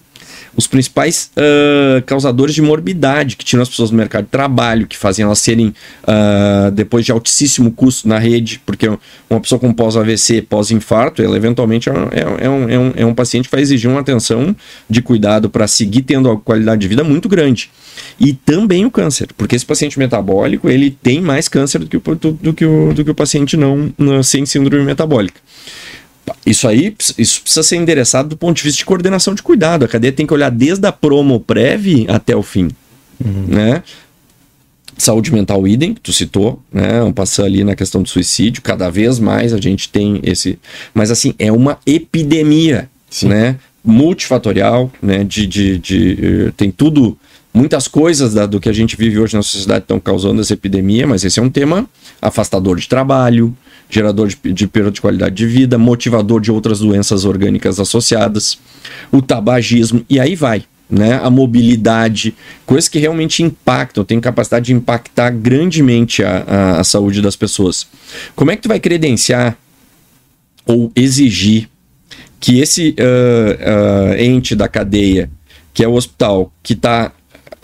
Speaker 3: os principais uh, causadores de morbidade que tiram as pessoas do mercado de trabalho, que fazem elas serem, uh, depois de altíssimo custo na rede, porque uma pessoa com pós-AVC, pós-infarto, ela eventualmente é, é, é, um, é, um, é um paciente que vai exigir uma atenção de cuidado para seguir tendo a qualidade de vida muito grande. E também o câncer, porque esse paciente metabólico ele tem mais câncer do que o, do, do que o, do que o paciente não, não sem síndrome metabólica. Isso aí isso precisa ser endereçado do ponto de vista de coordenação de cuidado. A cadeia tem que olhar desde a promo prévia até o fim. Uhum. Né? Saúde mental idem, que tu citou, né? Vamos passar ali na questão do suicídio. Cada vez mais a gente tem esse. Mas assim, é uma epidemia, Sim. né? Multifatorial, né? De, de, de, eh, tem tudo, muitas coisas da, do que a gente vive hoje na sociedade estão causando essa epidemia, mas esse é um tema afastador de trabalho, gerador de, de perda de qualidade de vida, motivador de outras doenças orgânicas associadas, o tabagismo, e aí vai. Né, a mobilidade, coisas que realmente impactam, tem capacidade de impactar grandemente a, a, a, saúde das pessoas. Como é que tu vai credenciar ou exigir que esse uh, uh, ente da cadeia, que é o hospital, que, tá,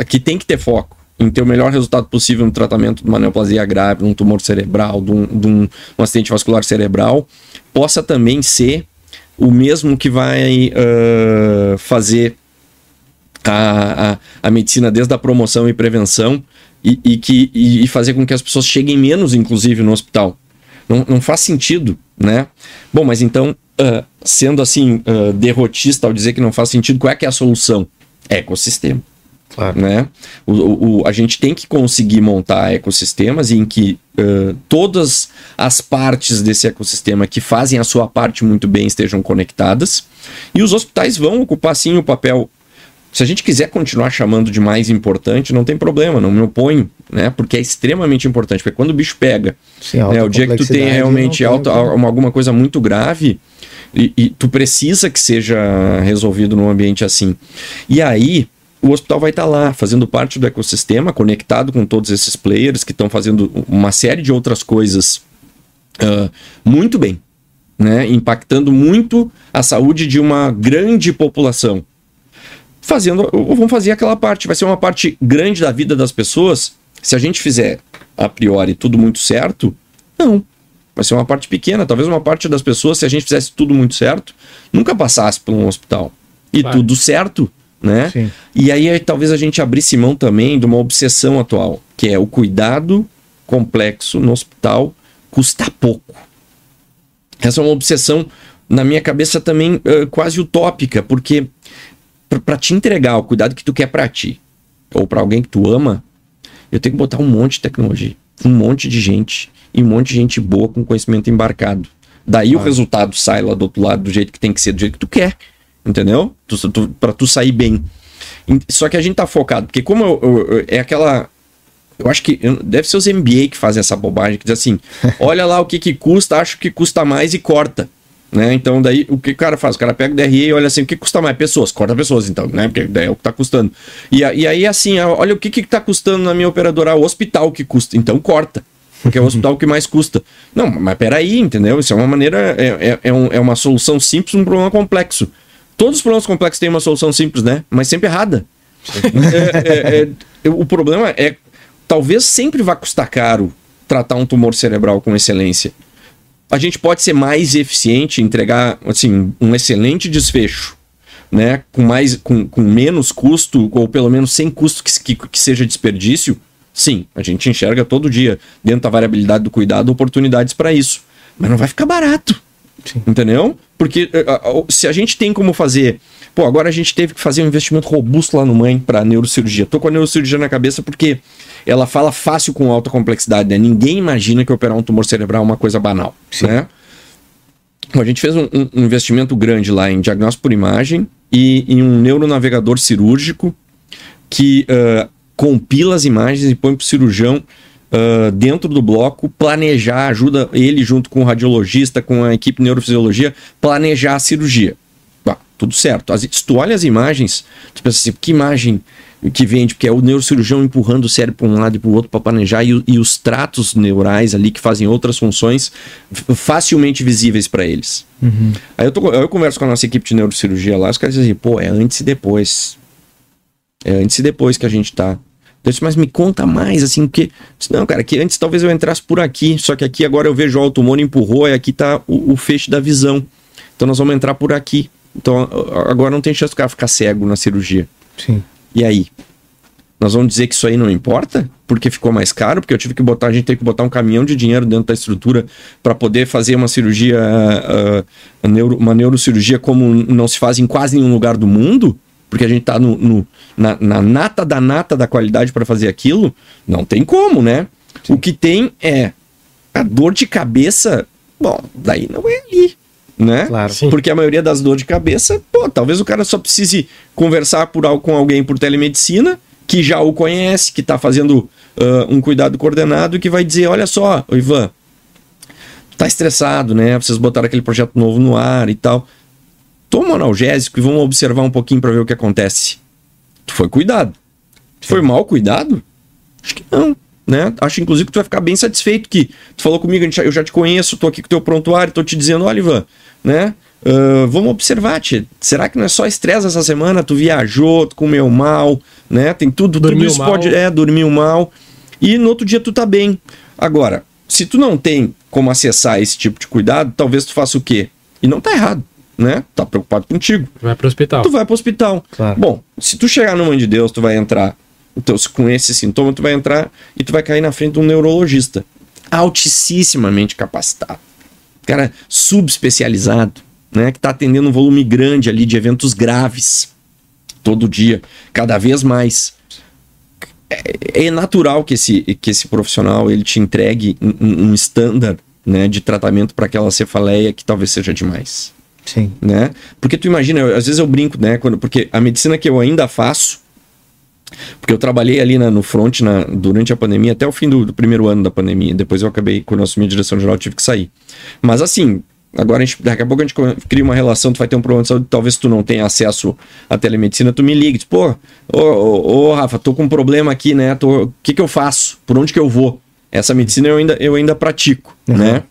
Speaker 3: que tem que ter foco em ter o melhor resultado possível no tratamento de uma neoplasia grave, um tumor cerebral, de um, de um, um acidente vascular cerebral, possa também ser o mesmo que vai uh, fazer a, a, a, medicina desde a promoção e prevenção e, e que, e, fazer com que as pessoas cheguem menos, inclusive, no hospital. Não, não faz sentido, né? Bom, mas então, uh, sendo assim, uh, derrotista ao dizer que não faz sentido, qual é que é a solução? Ecossistema. Claro. Né? O, o, a gente tem que conseguir montar ecossistemas em que uh, todas as partes desse ecossistema que fazem a sua parte muito bem estejam conectadas. E os hospitais vão ocupar sim o papel. Se a gente quiser continuar chamando de mais importante, não tem problema, não me oponho, né? Porque é extremamente importante. Porque quando o bicho pega, sim, né? o dia que tu tem realmente alta, alguma coisa muito grave, e, e tu precisa que seja resolvido num ambiente assim. E aí, o hospital vai estar tá lá, fazendo parte do ecossistema, conectado com todos esses players que estão fazendo uma série de outras coisas uh, muito bem, né? impactando muito a saúde de uma grande população. Fazendo, vão fazer aquela parte, vai ser uma parte grande da vida das pessoas. Se a gente fizer a priori tudo muito certo, não. Vai ser uma parte pequena, talvez uma parte das pessoas, se a gente fizesse tudo muito certo, nunca passasse por um hospital. E claro. tudo certo, né? Sim. E aí talvez a gente abrisse mão também de uma obsessão atual, que é o cuidado complexo no hospital custa pouco. Essa é uma obsessão na minha cabeça também quase utópica, porque para te entregar o cuidado que tu quer para ti ou para alguém que tu ama, eu tenho que botar um monte de tecnologia, um monte de gente e um monte de gente boa com conhecimento embarcado. Daí ah. o resultado sai lá do outro lado do jeito que tem que ser, do jeito que tu quer entendeu? Tu, tu, pra tu sair bem. Só que a gente tá focado, porque como eu, eu, é aquela. Eu acho que deve ser os MBA que fazem essa bobagem, que diz assim: [laughs] olha lá o que, que custa, acho que custa mais e corta. Né? Então, daí o que o cara faz? O cara pega o DRE e olha assim: o que custa mais? Pessoas, corta pessoas, então, né? Porque daí é o que tá custando. E, e aí, assim, olha o que, que tá custando na minha operadora, o hospital que custa, então corta. Porque é o [laughs] hospital que mais custa. Não, mas peraí, entendeu? Isso é uma maneira, é, é, é, um, é uma solução simples um problema complexo. Todos os problemas complexos têm uma solução simples, né? Mas sempre errada. [laughs] é, é, é, o problema é, talvez sempre vá custar caro tratar um tumor cerebral com excelência. A gente pode ser mais eficiente, entregar assim um excelente desfecho, né? Com mais, com, com menos custo ou pelo menos sem custo que, que, que seja desperdício. Sim, a gente enxerga todo dia dentro da variabilidade do cuidado oportunidades para isso, mas não vai ficar barato. Sim. Entendeu? Porque uh, se a gente tem como fazer. Pô, agora a gente teve que fazer um investimento robusto lá no mãe para neurocirurgia. Tô com a neurocirurgia na cabeça porque ela fala fácil com alta complexidade, né? Ninguém imagina que operar um tumor cerebral é uma coisa banal, Sim. né? a gente fez um, um, investimento grande lá em diagnóstico por imagem e em um neuronavegador cirúrgico que uh, compila as imagens e põe para o cirurgião uh, dentro do bloco, planejar, ajuda ele junto com o radiologista, com a equipe de neurofisiologia, planejar a cirurgia. tudo certo. As, se tu olha as imagens, tu pensa assim, que imagem que vende, porque é o neurocirurgião empurrando o cérebro para um lado e para o outro para planejar, e, e, os tratos neurais ali que fazem outras funções facilmente visíveis para eles. Uhum. Aí eu, tô, eu converso com a nossa equipe de neurocirurgia lá, os caras dizem assim, pô, é antes e depois. É antes e depois que a gente tá. Eu disse, mas me conta mais, assim, porque. Disse, não, cara, que antes talvez eu entrasse por aqui, só que aqui agora eu vejo o tumor empurrou e aqui tá o, o, feixe da visão. Então nós vamos entrar por aqui. Então agora não tem chance do cara ficar cego na cirurgia.
Speaker 1: Sim.
Speaker 3: E aí? Nós vamos dizer que isso aí não importa? Porque ficou mais caro? Porque eu tive que botar, a gente tem que botar um caminhão de dinheiro dentro da estrutura para poder fazer uma cirurgia, uh, neuro, uma neurocirurgia como não se faz em quase nenhum lugar do mundo? Porque a gente está no, no, na, na, nata da nata da qualidade para fazer aquilo, não tem como, né? Sim. O que tem é a dor de cabeça, bom, daí não é ali, né?
Speaker 1: Claro.
Speaker 3: Sim. Porque a maioria das dores de cabeça, pô, talvez o cara só precise conversar por, com alguém por telemedicina, que já o conhece, que está fazendo uh, um cuidado coordenado e que vai dizer, olha só, Ivan, tá estressado, né? Vocês botaram aquele projeto novo no ar e tal toma um analgésico e vamos observar um pouquinho para ver o que acontece. Tu foi cuidado. Sim. Foi mal cuidado? Acho que não. Né? Acho inclusive que tu vai ficar bem satisfeito que tu falou comigo, eu já te conheço, tô aqui com o teu prontuário, tô te dizendo, olha, Ivan, né? Uh, vamos observar, tia. Será que não é só estresse essa semana? Tu viajou, tu comeu mal, né? Tem tudo,
Speaker 2: Dormiu
Speaker 3: tudo isso
Speaker 2: mal.
Speaker 3: pode. É, dormiu mal. E no outro dia tu tá bem. Agora, se tu não tem como acessar esse tipo de cuidado, talvez tu faça o quê? E não tá errado, né? Tá preocupado contigo.
Speaker 2: Vai pro hospital.
Speaker 3: Tu vai pro hospital.
Speaker 1: Claro.
Speaker 3: Bom, se tu chegar no Mãe de Deus, tu vai entrar. Então, se com esse sintoma, tu vai entrar e tu vai cair na frente de um neurologista. Altissimamente capacitado. Cara subespecializado, né? Que tá atendendo um volume grande ali de eventos graves. Todo dia. Cada vez mais. É, é natural que esse, que esse profissional ele te entregue um, um standard né, de tratamento para aquela cefaleia que talvez seja demais
Speaker 1: Sim.
Speaker 3: né? Porque tu imagina, eu- às vezes eu brinco, né? Quando, porque a medicina que eu ainda faço, porque eu trabalhei ali na- no front na- durante a pandemia, até o fim do, do primeiro ano da pandemia. Depois eu acabei, quando eu assumi a direção geral, eu tive que sair. Mas assim, agora a gente, daqui a pouco a gente cria uma relação, tu vai ter um problema de saúde, talvez tu não tenha acesso à telemedicina, tu me ligue, pô, ô, ô, ô, Rafa, tô com um problema aqui, né? O que que eu faço? Por onde que eu vou? Essa medicina eu ainda, eu ainda pratico,
Speaker 1: Uhum.
Speaker 3: né?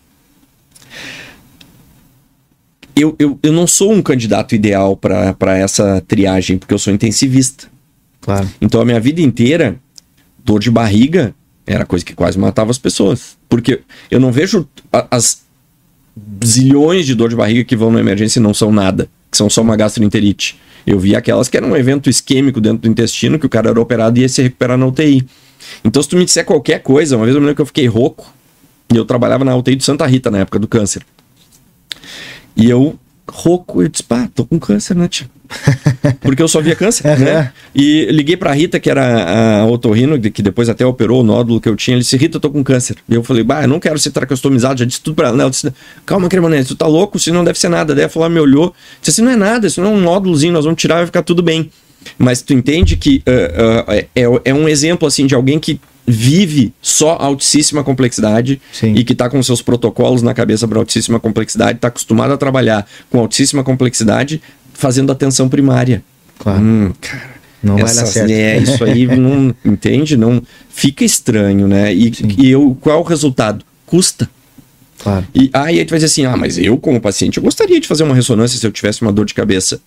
Speaker 3: Eu, eu, eu não sou um candidato ideal para essa triagem, porque eu sou intensivista.
Speaker 1: Claro.
Speaker 3: Então a minha vida inteira, dor de barriga era coisa que quase matava as pessoas. Porque eu não vejo a- as zilhões de dor de barriga que vão na emergência e não são nada, que são só uma gastroenterite. Eu vi aquelas que eram um evento isquêmico dentro do intestino, que o cara era operado e ia se recuperar na UTI. Então, se tu me disser qualquer coisa, uma vez eu me lembro que eu fiquei rouco, e eu trabalhava na UTI de Santa Rita na época do câncer. E eu, rouco, eu disse, pá, tô com câncer, né, tia? [laughs] Porque eu só via câncer, né? E liguei pra Rita, que era a otorrino, que depois até operou o nódulo que eu tinha. Ele disse, Rita, eu tô com câncer. E eu falei, bah, eu não quero ser tracostomizado, já disse tudo pra ela. Ela disse, calma, Cremonese, tu tá louco? Isso não deve ser nada. Daí ela falou, meu, olhou, disse assim, não é nada, isso não é um nódulozinho, nós vamos tirar e vai ficar tudo bem. Mas tu entende que ah, ah, é, é um exemplo, assim, de alguém que vive só altíssima complexidade
Speaker 1: Sim.
Speaker 3: e que está com seus protocolos na cabeça para altíssima complexidade, está acostumado a trabalhar com altíssima complexidade, fazendo atenção primária.
Speaker 1: Claro.
Speaker 3: Hum, cara,
Speaker 1: Não vai dar certo.
Speaker 3: É, isso aí [laughs] não entende, não fica estranho, né? E, e eu, qual é o resultado? Custa.
Speaker 1: Claro.
Speaker 3: E aí tu vai dizer assim: ah, mas eu, como paciente, eu gostaria de fazer uma ressonância se eu tivesse uma dor de cabeça.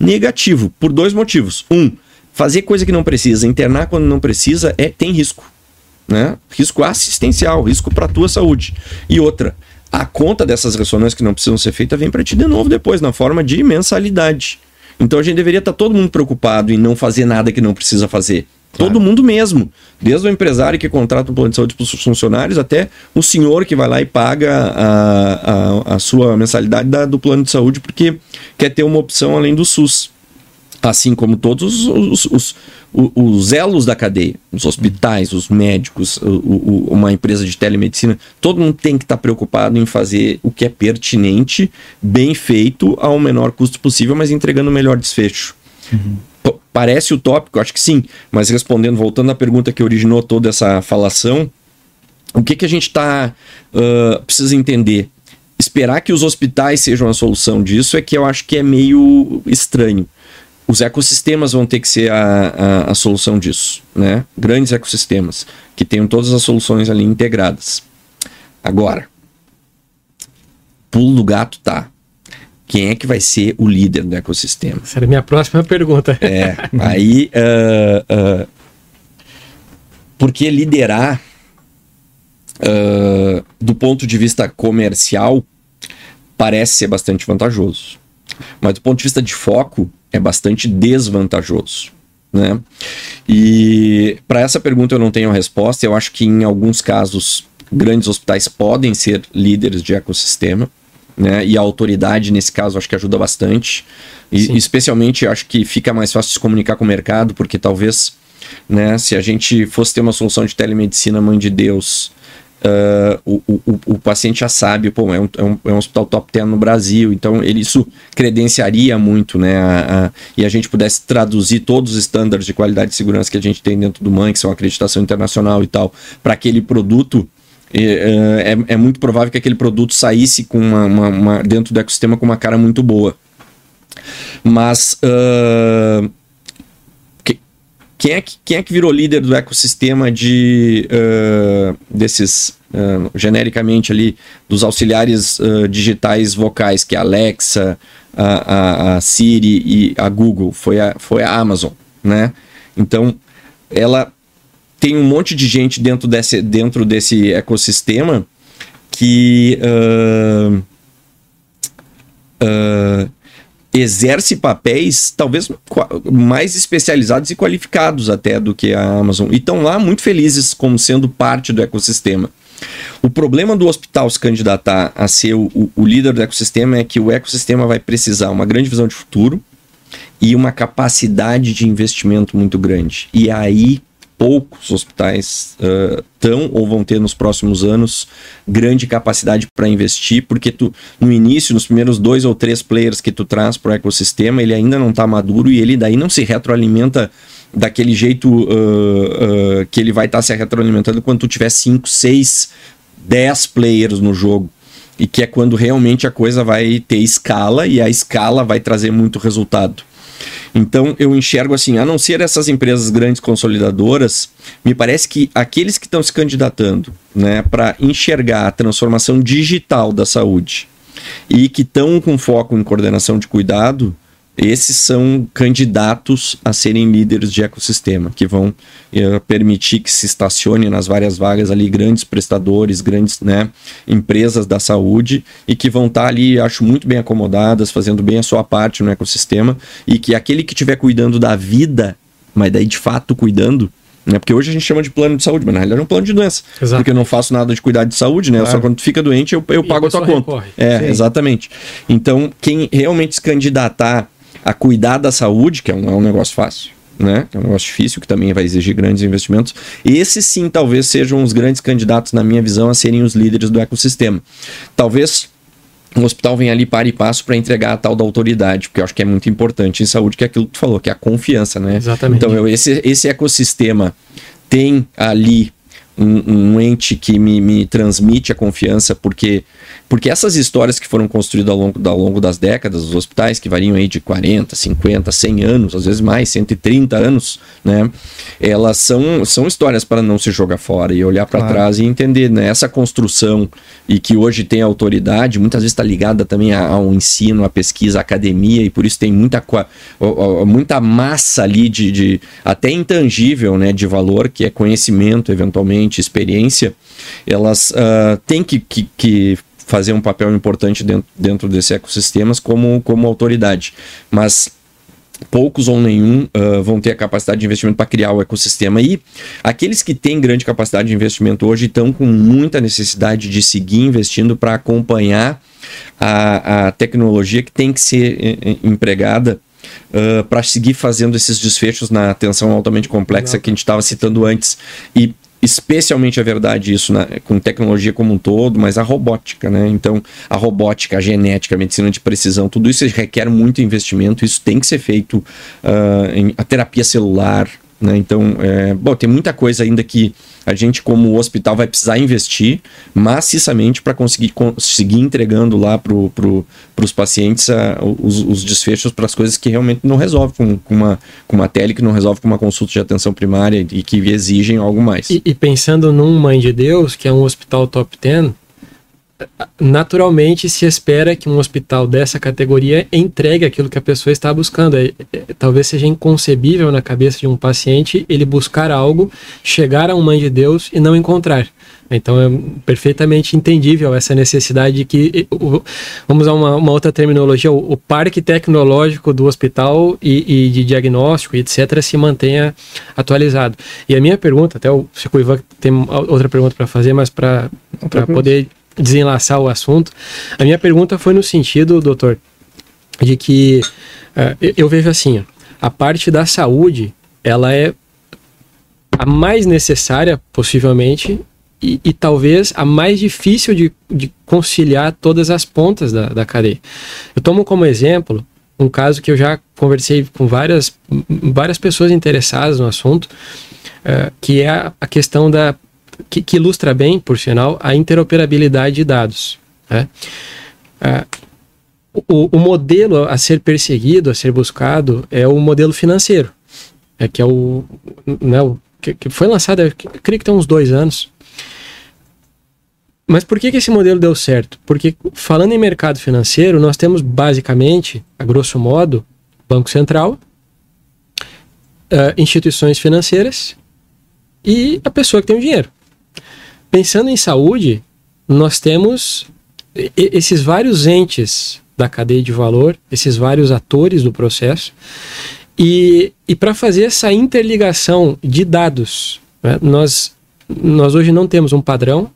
Speaker 3: Negativo, por dois motivos. Um, fazer coisa que não precisa, internar quando não precisa, é tem risco. Né? Risco assistencial, risco para tua saúde. E outra, a conta dessas ressonâncias que não precisam ser feitas vem para ti de novo depois, na forma de mensalidade. Então a gente deveria estar todo mundo preocupado em não fazer nada que não precisa fazer.
Speaker 1: Claro.
Speaker 3: Todo mundo mesmo. Desde o empresário que contrata um plano de saúde para os funcionários até o senhor que vai lá e paga a, a, a sua mensalidade da- do plano de saúde porque quer ter uma opção além do SUS. Assim como todos os, os, os, os elos da cadeia, os hospitais, os médicos, o- o- uma empresa de telemedicina, todo mundo tem que estar preocupado em fazer o que é pertinente, bem feito, ao menor custo possível, mas entregando o melhor desfecho. P- Parece utópico, acho que sim, mas respondendo, voltando à pergunta que originou toda essa falação, o que, que a gente está precisa entender? Esperar que os hospitais sejam a solução disso é que eu acho que é meio estranho. Os ecossistemas vão ter que ser a, a, a solução disso, né? Grandes ecossistemas que tenham todas as soluções ali integradas. Agora, pulo do gato tá. Quem é que vai ser o líder do ecossistema?
Speaker 2: Essa era a minha próxima pergunta.
Speaker 3: É, aí. [laughs] ah, ah, porque liderar, ah, do ponto de vista comercial, parece ser bastante vantajoso. Mas do ponto de vista de foco, é bastante desvantajoso. Né? E para essa pergunta eu não tenho resposta. Eu acho que em alguns casos, grandes hospitais podem ser líderes de ecossistema. Né? E a autoridade, nesse caso, acho que ajuda bastante. E,
Speaker 2: Sim.
Speaker 3: especialmente, acho que fica mais fácil se comunicar com o mercado, porque talvez, né, se a gente fosse ter uma solução de telemedicina, mãe de Deus, ah, o, o, o- paciente já sabe, pô, é um, é um, é um hospital top 10 no Brasil, então ele, isso credenciaria muito, né? a- a- e a gente pudesse traduzir todos os estándares de qualidade e segurança que a gente tem dentro do MAN, que são acreditação internacional e tal, para aquele produto. É, é, é muito provável que aquele produto saísse com uma, uma- uma- dentro do ecossistema com uma cara muito boa. Mas que- quem é que, quem é que virou líder do ecossistema de uh, desses uh, genericamente ali dos auxiliares uh, digitais vocais, que é a Alexa, a, a, a, Siri e a Google, foi a, foi a Amazon, né? Então, ela tem um monte de gente dentro desse, dentro desse ecossistema que uh, exerce papéis talvez mais especializados e qualificados até do que a Amazon. E estão lá muito felizes como sendo parte do ecossistema. O problema do hospital se candidatar a ser o, o líder do ecossistema é que o ecossistema vai precisar uma grande visão de futuro e uma capacidade de investimento muito grande. E aí poucos hospitais uh, ou vão ter nos próximos anos grande capacidade para investir, porque tu, no início, nos primeiros dois ou três players que tu traz para o ecossistema, ele ainda não está maduro e ele daí não se retroalimenta daquele jeito uh, uh, que ele vai estar tá se retroalimentando quando tu tiver 5, 6, 10 players no jogo. E que é quando realmente a coisa vai ter escala e a escala vai trazer muito resultado. Então eu enxergo assim, a não ser essas empresas grandes consolidadoras, me parece que aqueles que estão se candidatando né, para enxergar a transformação digital da saúde e que estão com foco em coordenação de cuidado, esses são candidatos a serem líderes de ecossistema, que vão uh, permitir que se estacione nas várias vagas ali grandes prestadores, grandes né, empresas da saúde e que vão estar tá ali, acho, muito bem acomodadas, fazendo bem a sua parte no ecossistema e que aquele que estiver cuidando da vida, mas daí de fato cuidando, né? Porque hoje a gente chama de plano de saúde, mas na realidade é um plano de doença. Exato. Porque eu não faço nada de cuidar de saúde, né? Claro. Só quando tu fica doente eu, eu pago a tua conta. Recorre. É, Sim. exatamente. Então, quem realmente se candidatar a cuidar da saúde, que é um, é um negócio fácil, né? É um negócio difícil que também vai exigir grandes investimentos. Esses sim, talvez sejam os grandes candidatos, na minha visão, a serem os líderes do ecossistema. Talvez o hospital venha ali para e passo para entregar a tal da autoridade, porque eu acho que é muito importante em saúde, que é aquilo que tu falou, que é a confiança, né?
Speaker 2: Exatamente.
Speaker 3: Então, eu, esse, esse ecossistema tem ali um, um ente que me, me transmite a confiança, porque porque essas histórias que foram construídas ao longo, ao longo das décadas, os hospitais que variam aí de 40, 50, 100 anos, às vezes mais, 130 anos, né? Elas são, são histórias para não se jogar fora e olhar para claro. trás e entender, né? Essa construção e que hoje tem autoridade, muitas vezes está ligada também ao ensino, à pesquisa, à academia e por isso tem muita, muita massa ali de, de até intangível, né? De valor, que é conhecimento, eventualmente, experiência, elas uh, têm que, que, que fazer um papel importante dentro, dentro desse ecossistemas como, como autoridade. Mas poucos ou nenhum uh, vão ter a capacidade de investimento para criar o ecossistema. E aqueles que têm grande capacidade de investimento hoje estão com muita necessidade de seguir investindo para acompanhar a, a tecnologia que tem que ser eh, eh, empregada Uh, para seguir fazendo esses desfechos na atenção altamente complexa que a gente estava citando antes. E especialmente é verdade isso né, com tecnologia como um todo, mas a robótica, né? Então, a robótica, a genética, a medicina de precisão, tudo isso requer muito investimento, isso tem que ser feito uh, em a terapia celular, né? Então, é, bom, tem muita coisa ainda que a gente, como hospital, vai precisar investir maciçamente para conseguir seguir entregando lá para pro, os pacientes uh, os, os, desfechos para as coisas que realmente não resolve com, com, uma, com uma tele, que não resolve com uma consulta de atenção primária e que exigem algo mais.
Speaker 2: E, e pensando num Mãe de Deus, que é um hospital top 10, naturalmente se espera que um hospital dessa categoria entregue aquilo que a pessoa está buscando. É, é, talvez seja inconcebível na cabeça de um paciente ele buscar algo, chegar a um mãe de Deus e não encontrar. Então é perfeitamente entendível essa necessidade de que, vamos usar uma, uma outra terminologia, o, o, parque tecnológico do hospital e, e, de diagnóstico, etc., se mantenha atualizado. E a minha pergunta, até o Chico Ivan tem outra pergunta para fazer, mas para poder desenlaçar o assunto. A minha pergunta foi no sentido, doutor, de que uh, eu vejo assim, a parte da saúde, ela é a mais necessária, possivelmente, e, e, talvez a mais difícil de, de conciliar todas as pontas da, da cadeia. Eu tomo como exemplo um caso que eu já conversei com várias, várias pessoas interessadas no assunto, uh, que é a questão da que, que, ilustra bem, por sinal, a interoperabilidade de dados. Né? Ah, o, o, modelo a ser perseguido, a ser buscado, é o modelo financeiro. é, que é o, né, o que, que, foi lançado, eu creio que tem uns dois anos. Mas por que, que esse modelo deu certo? Porque falando em mercado financeiro, nós temos basicamente, a grosso modo, Banco Central, uh, instituições financeiras e a pessoa que tem o dinheiro. Pensando em saúde, nós temos esses vários entes da cadeia de valor, esses vários atores do processo, e, e para fazer essa interligação de dados, né, nós, nós hoje não temos um padrão,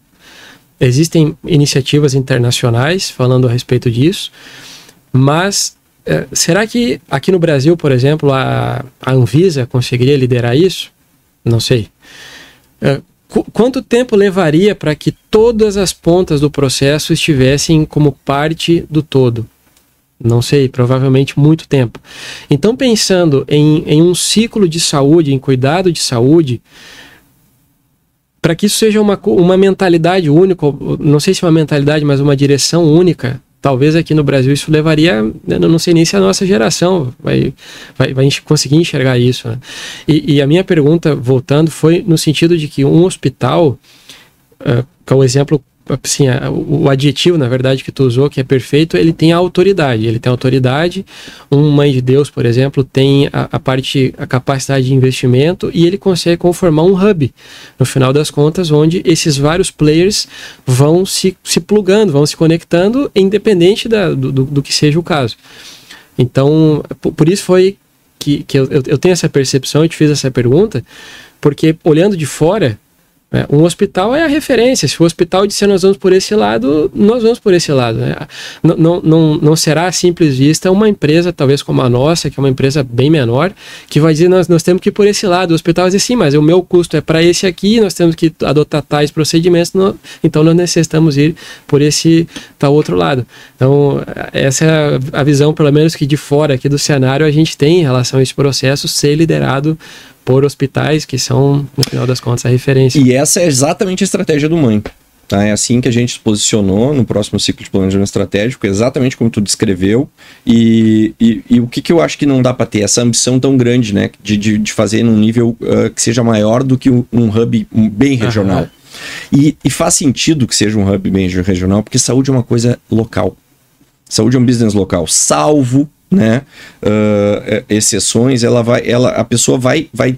Speaker 2: existem iniciativas internacionais falando a respeito disso, mas é, será que aqui no Brasil, por exemplo, a, a Anvisa conseguiria liderar isso? Não sei. É, qu quanto tempo levaria para que todas as pontas do processo estivessem como parte do todo? Não sei, provavelmente muito tempo. Então, pensando em, em um ciclo de saúde, em cuidado de saúde, para que isso seja uma, uma mentalidade única, não sei se uma mentalidade, mas uma direção única talvez aqui no Brasil isso levaria, né, não sei nem se a nossa geração vai, vai, vai conseguir enxergar isso. Né? E, e, a minha pergunta, voltando, foi no sentido de que um hospital, uh, que é o exemplo assim, o adjetivo, na verdade, que tu usou, que é perfeito, ele tem a autoridade. Ele tem autoridade. Um mãe de Deus, por exemplo, tem a, a, parte, a capacidade de investimento e ele consegue conformar um hub, no final das contas, onde esses vários players vão se, se plugando, vão se conectando, independente da, do, do, do que seja o caso. Então, por, isso foi que, que eu, eu tenho essa percepção, eu te fiz essa pergunta, porque olhando de fora, é, um hospital é a referência. Se o hospital disser nós vamos por esse lado, nós vamos por esse lado. Né? Não, não, não, não será a simples vista uma empresa, talvez como a nossa, que é uma empresa bem menor, que vai dizer nós, nós temos que ir por esse lado. O hospital vai dizer sim, mas o meu custo é para esse aqui, nós temos que adotar tais procedimentos, então nós necessitamos ir por esse tal outro lado. Então, essa é a visão, pelo menos que de fora aqui do cenário, a gente tem em relação a esse processo ser liderado por hospitais que são, no final das contas, a referência.
Speaker 3: E essa é exatamente a estratégia do Mãe. Tá? É assim que a gente se posicionou no próximo ciclo de planejamento estratégico, exatamente como tu descreveu. E, e, e o que, que eu acho que não dá para ter? Essa ambição tão grande, né? De, de, de fazer num nível uh, que seja maior do que um, um hub bem regional. E, e faz sentido que seja um hub bem regional, porque saúde é uma coisa local. Saúde é um business local, salvo né, uh, exceções, ela vai, ela, a pessoa vai, vai,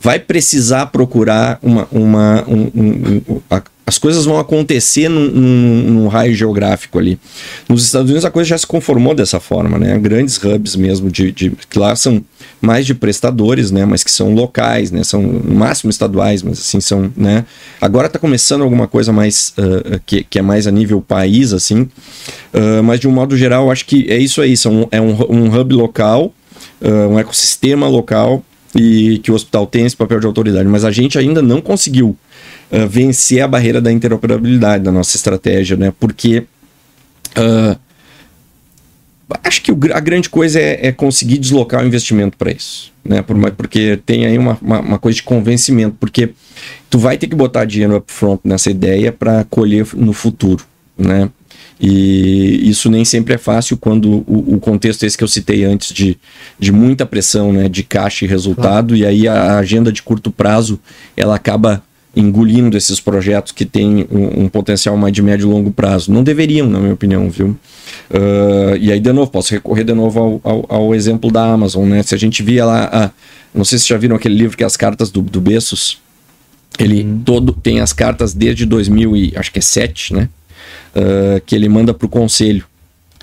Speaker 3: vai precisar procurar uma, uma um, um, um, a, as coisas vão acontecer num, num, num, raio geográfico ali. Nos Estados Unidos a coisa já se conformou dessa forma, né? Grandes hubs mesmo, de, de, que lá são mais de prestadores, né? Mas que são locais, né? São no máximo estaduais, mas assim são, né? Agora está começando alguma coisa mais uh, que, que é mais a nível país, assim. Uh, mas de um modo geral, acho que é isso aí. São, é um, um hub local, uh, um ecossistema local e que o hospital tem esse papel de autoridade. Mas a gente ainda não conseguiu vencer a barreira da interoperabilidade da nossa estratégia, né? Porque uh, acho que a grande coisa é, é, conseguir deslocar o investimento para isso, né? Por, porque tem aí uma, uma, uma, coisa de convencimento, porque tu vai ter que botar dinheiro upfront nessa ideia para colher no futuro, né? E isso nem sempre é fácil quando o, o, contexto esse que eu citei antes de, de muita pressão, né, de caixa e resultado, claro. e aí a agenda de curto prazo ela acaba engolindo esses projetos que têm um, um, potencial mais de médio e longo prazo. Não deveriam, na minha opinião, viu? Uh, e aí, de novo, posso recorrer de novo ao, ao, ao, exemplo da Amazon, né? Se a gente via lá, a, não sei se já viram aquele livro que é As Cartas do, do Bezos, ele uhum. todo tem as cartas desde 2000 e acho que é 7, né? Uh, que ele manda para o conselho.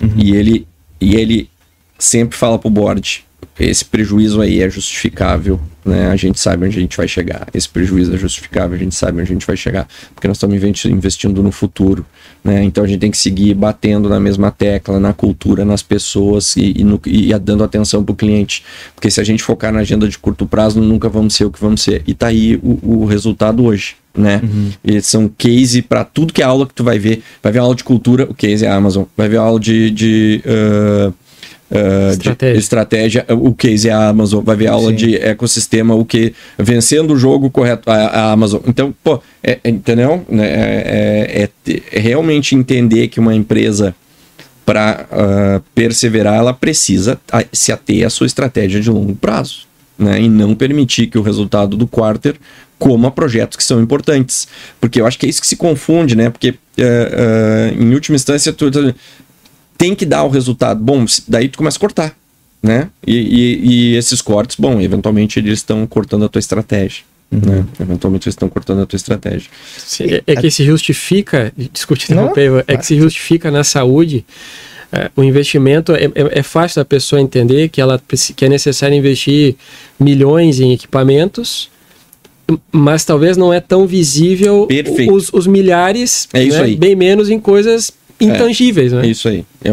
Speaker 3: Uhum. E, ele, e ele sempre fala para o board, esse prejuízo aí é justificável, né? A gente sabe onde a gente vai chegar. Esse prejuízo é justificável, a gente sabe onde a gente vai chegar, porque nós estamos investindo no futuro, né? Então a gente tem que seguir batendo na mesma tecla, na cultura, nas pessoas e, e, no, e dando atenção para o cliente, porque se a gente focar na agenda de curto prazo, nunca vamos ser o que vamos ser. E tá aí o, o resultado hoje. Né? Uhum. E são case para tudo que é aula que tu vai ver. Vai ver aula de cultura, o case é a Amazon. Vai ver aula de, de uh, Uh, estratégia. estratégia. o case é a Amazon, vai ver aula Sim. de ecossistema, o que vencendo o jogo correto, a, a Amazon. Então, pô, é, é, entendeu? Né, é, é, é, realmente entender que uma empresa para uh, perseverar, ela precisa se ater à sua estratégia de longo prazo. né? E não permitir que o resultado do quarter coma projetos que são importantes. Porque eu acho que é isso que se confunde, né? Porque é, é, em última instância tu, tu, tem que dar o resultado. Bom, daí tu começa a cortar, né? E, e, e esses cortes, bom, eventualmente eles estão cortando a tua estratégia. Uhum. Né? Eventualmente eles estão cortando a tua estratégia.
Speaker 2: É, é que se justifica, discutindo interromper, é que se justifica na saúde é, o investimento é, é, é, fácil da pessoa entender que ela que é necessário investir milhões em equipamentos, mas talvez não é tão visível os, os, milhares,
Speaker 3: é isso né? aí.
Speaker 2: bem menos em coisas intangíveis,
Speaker 3: é,
Speaker 2: né?
Speaker 3: É isso aí. É,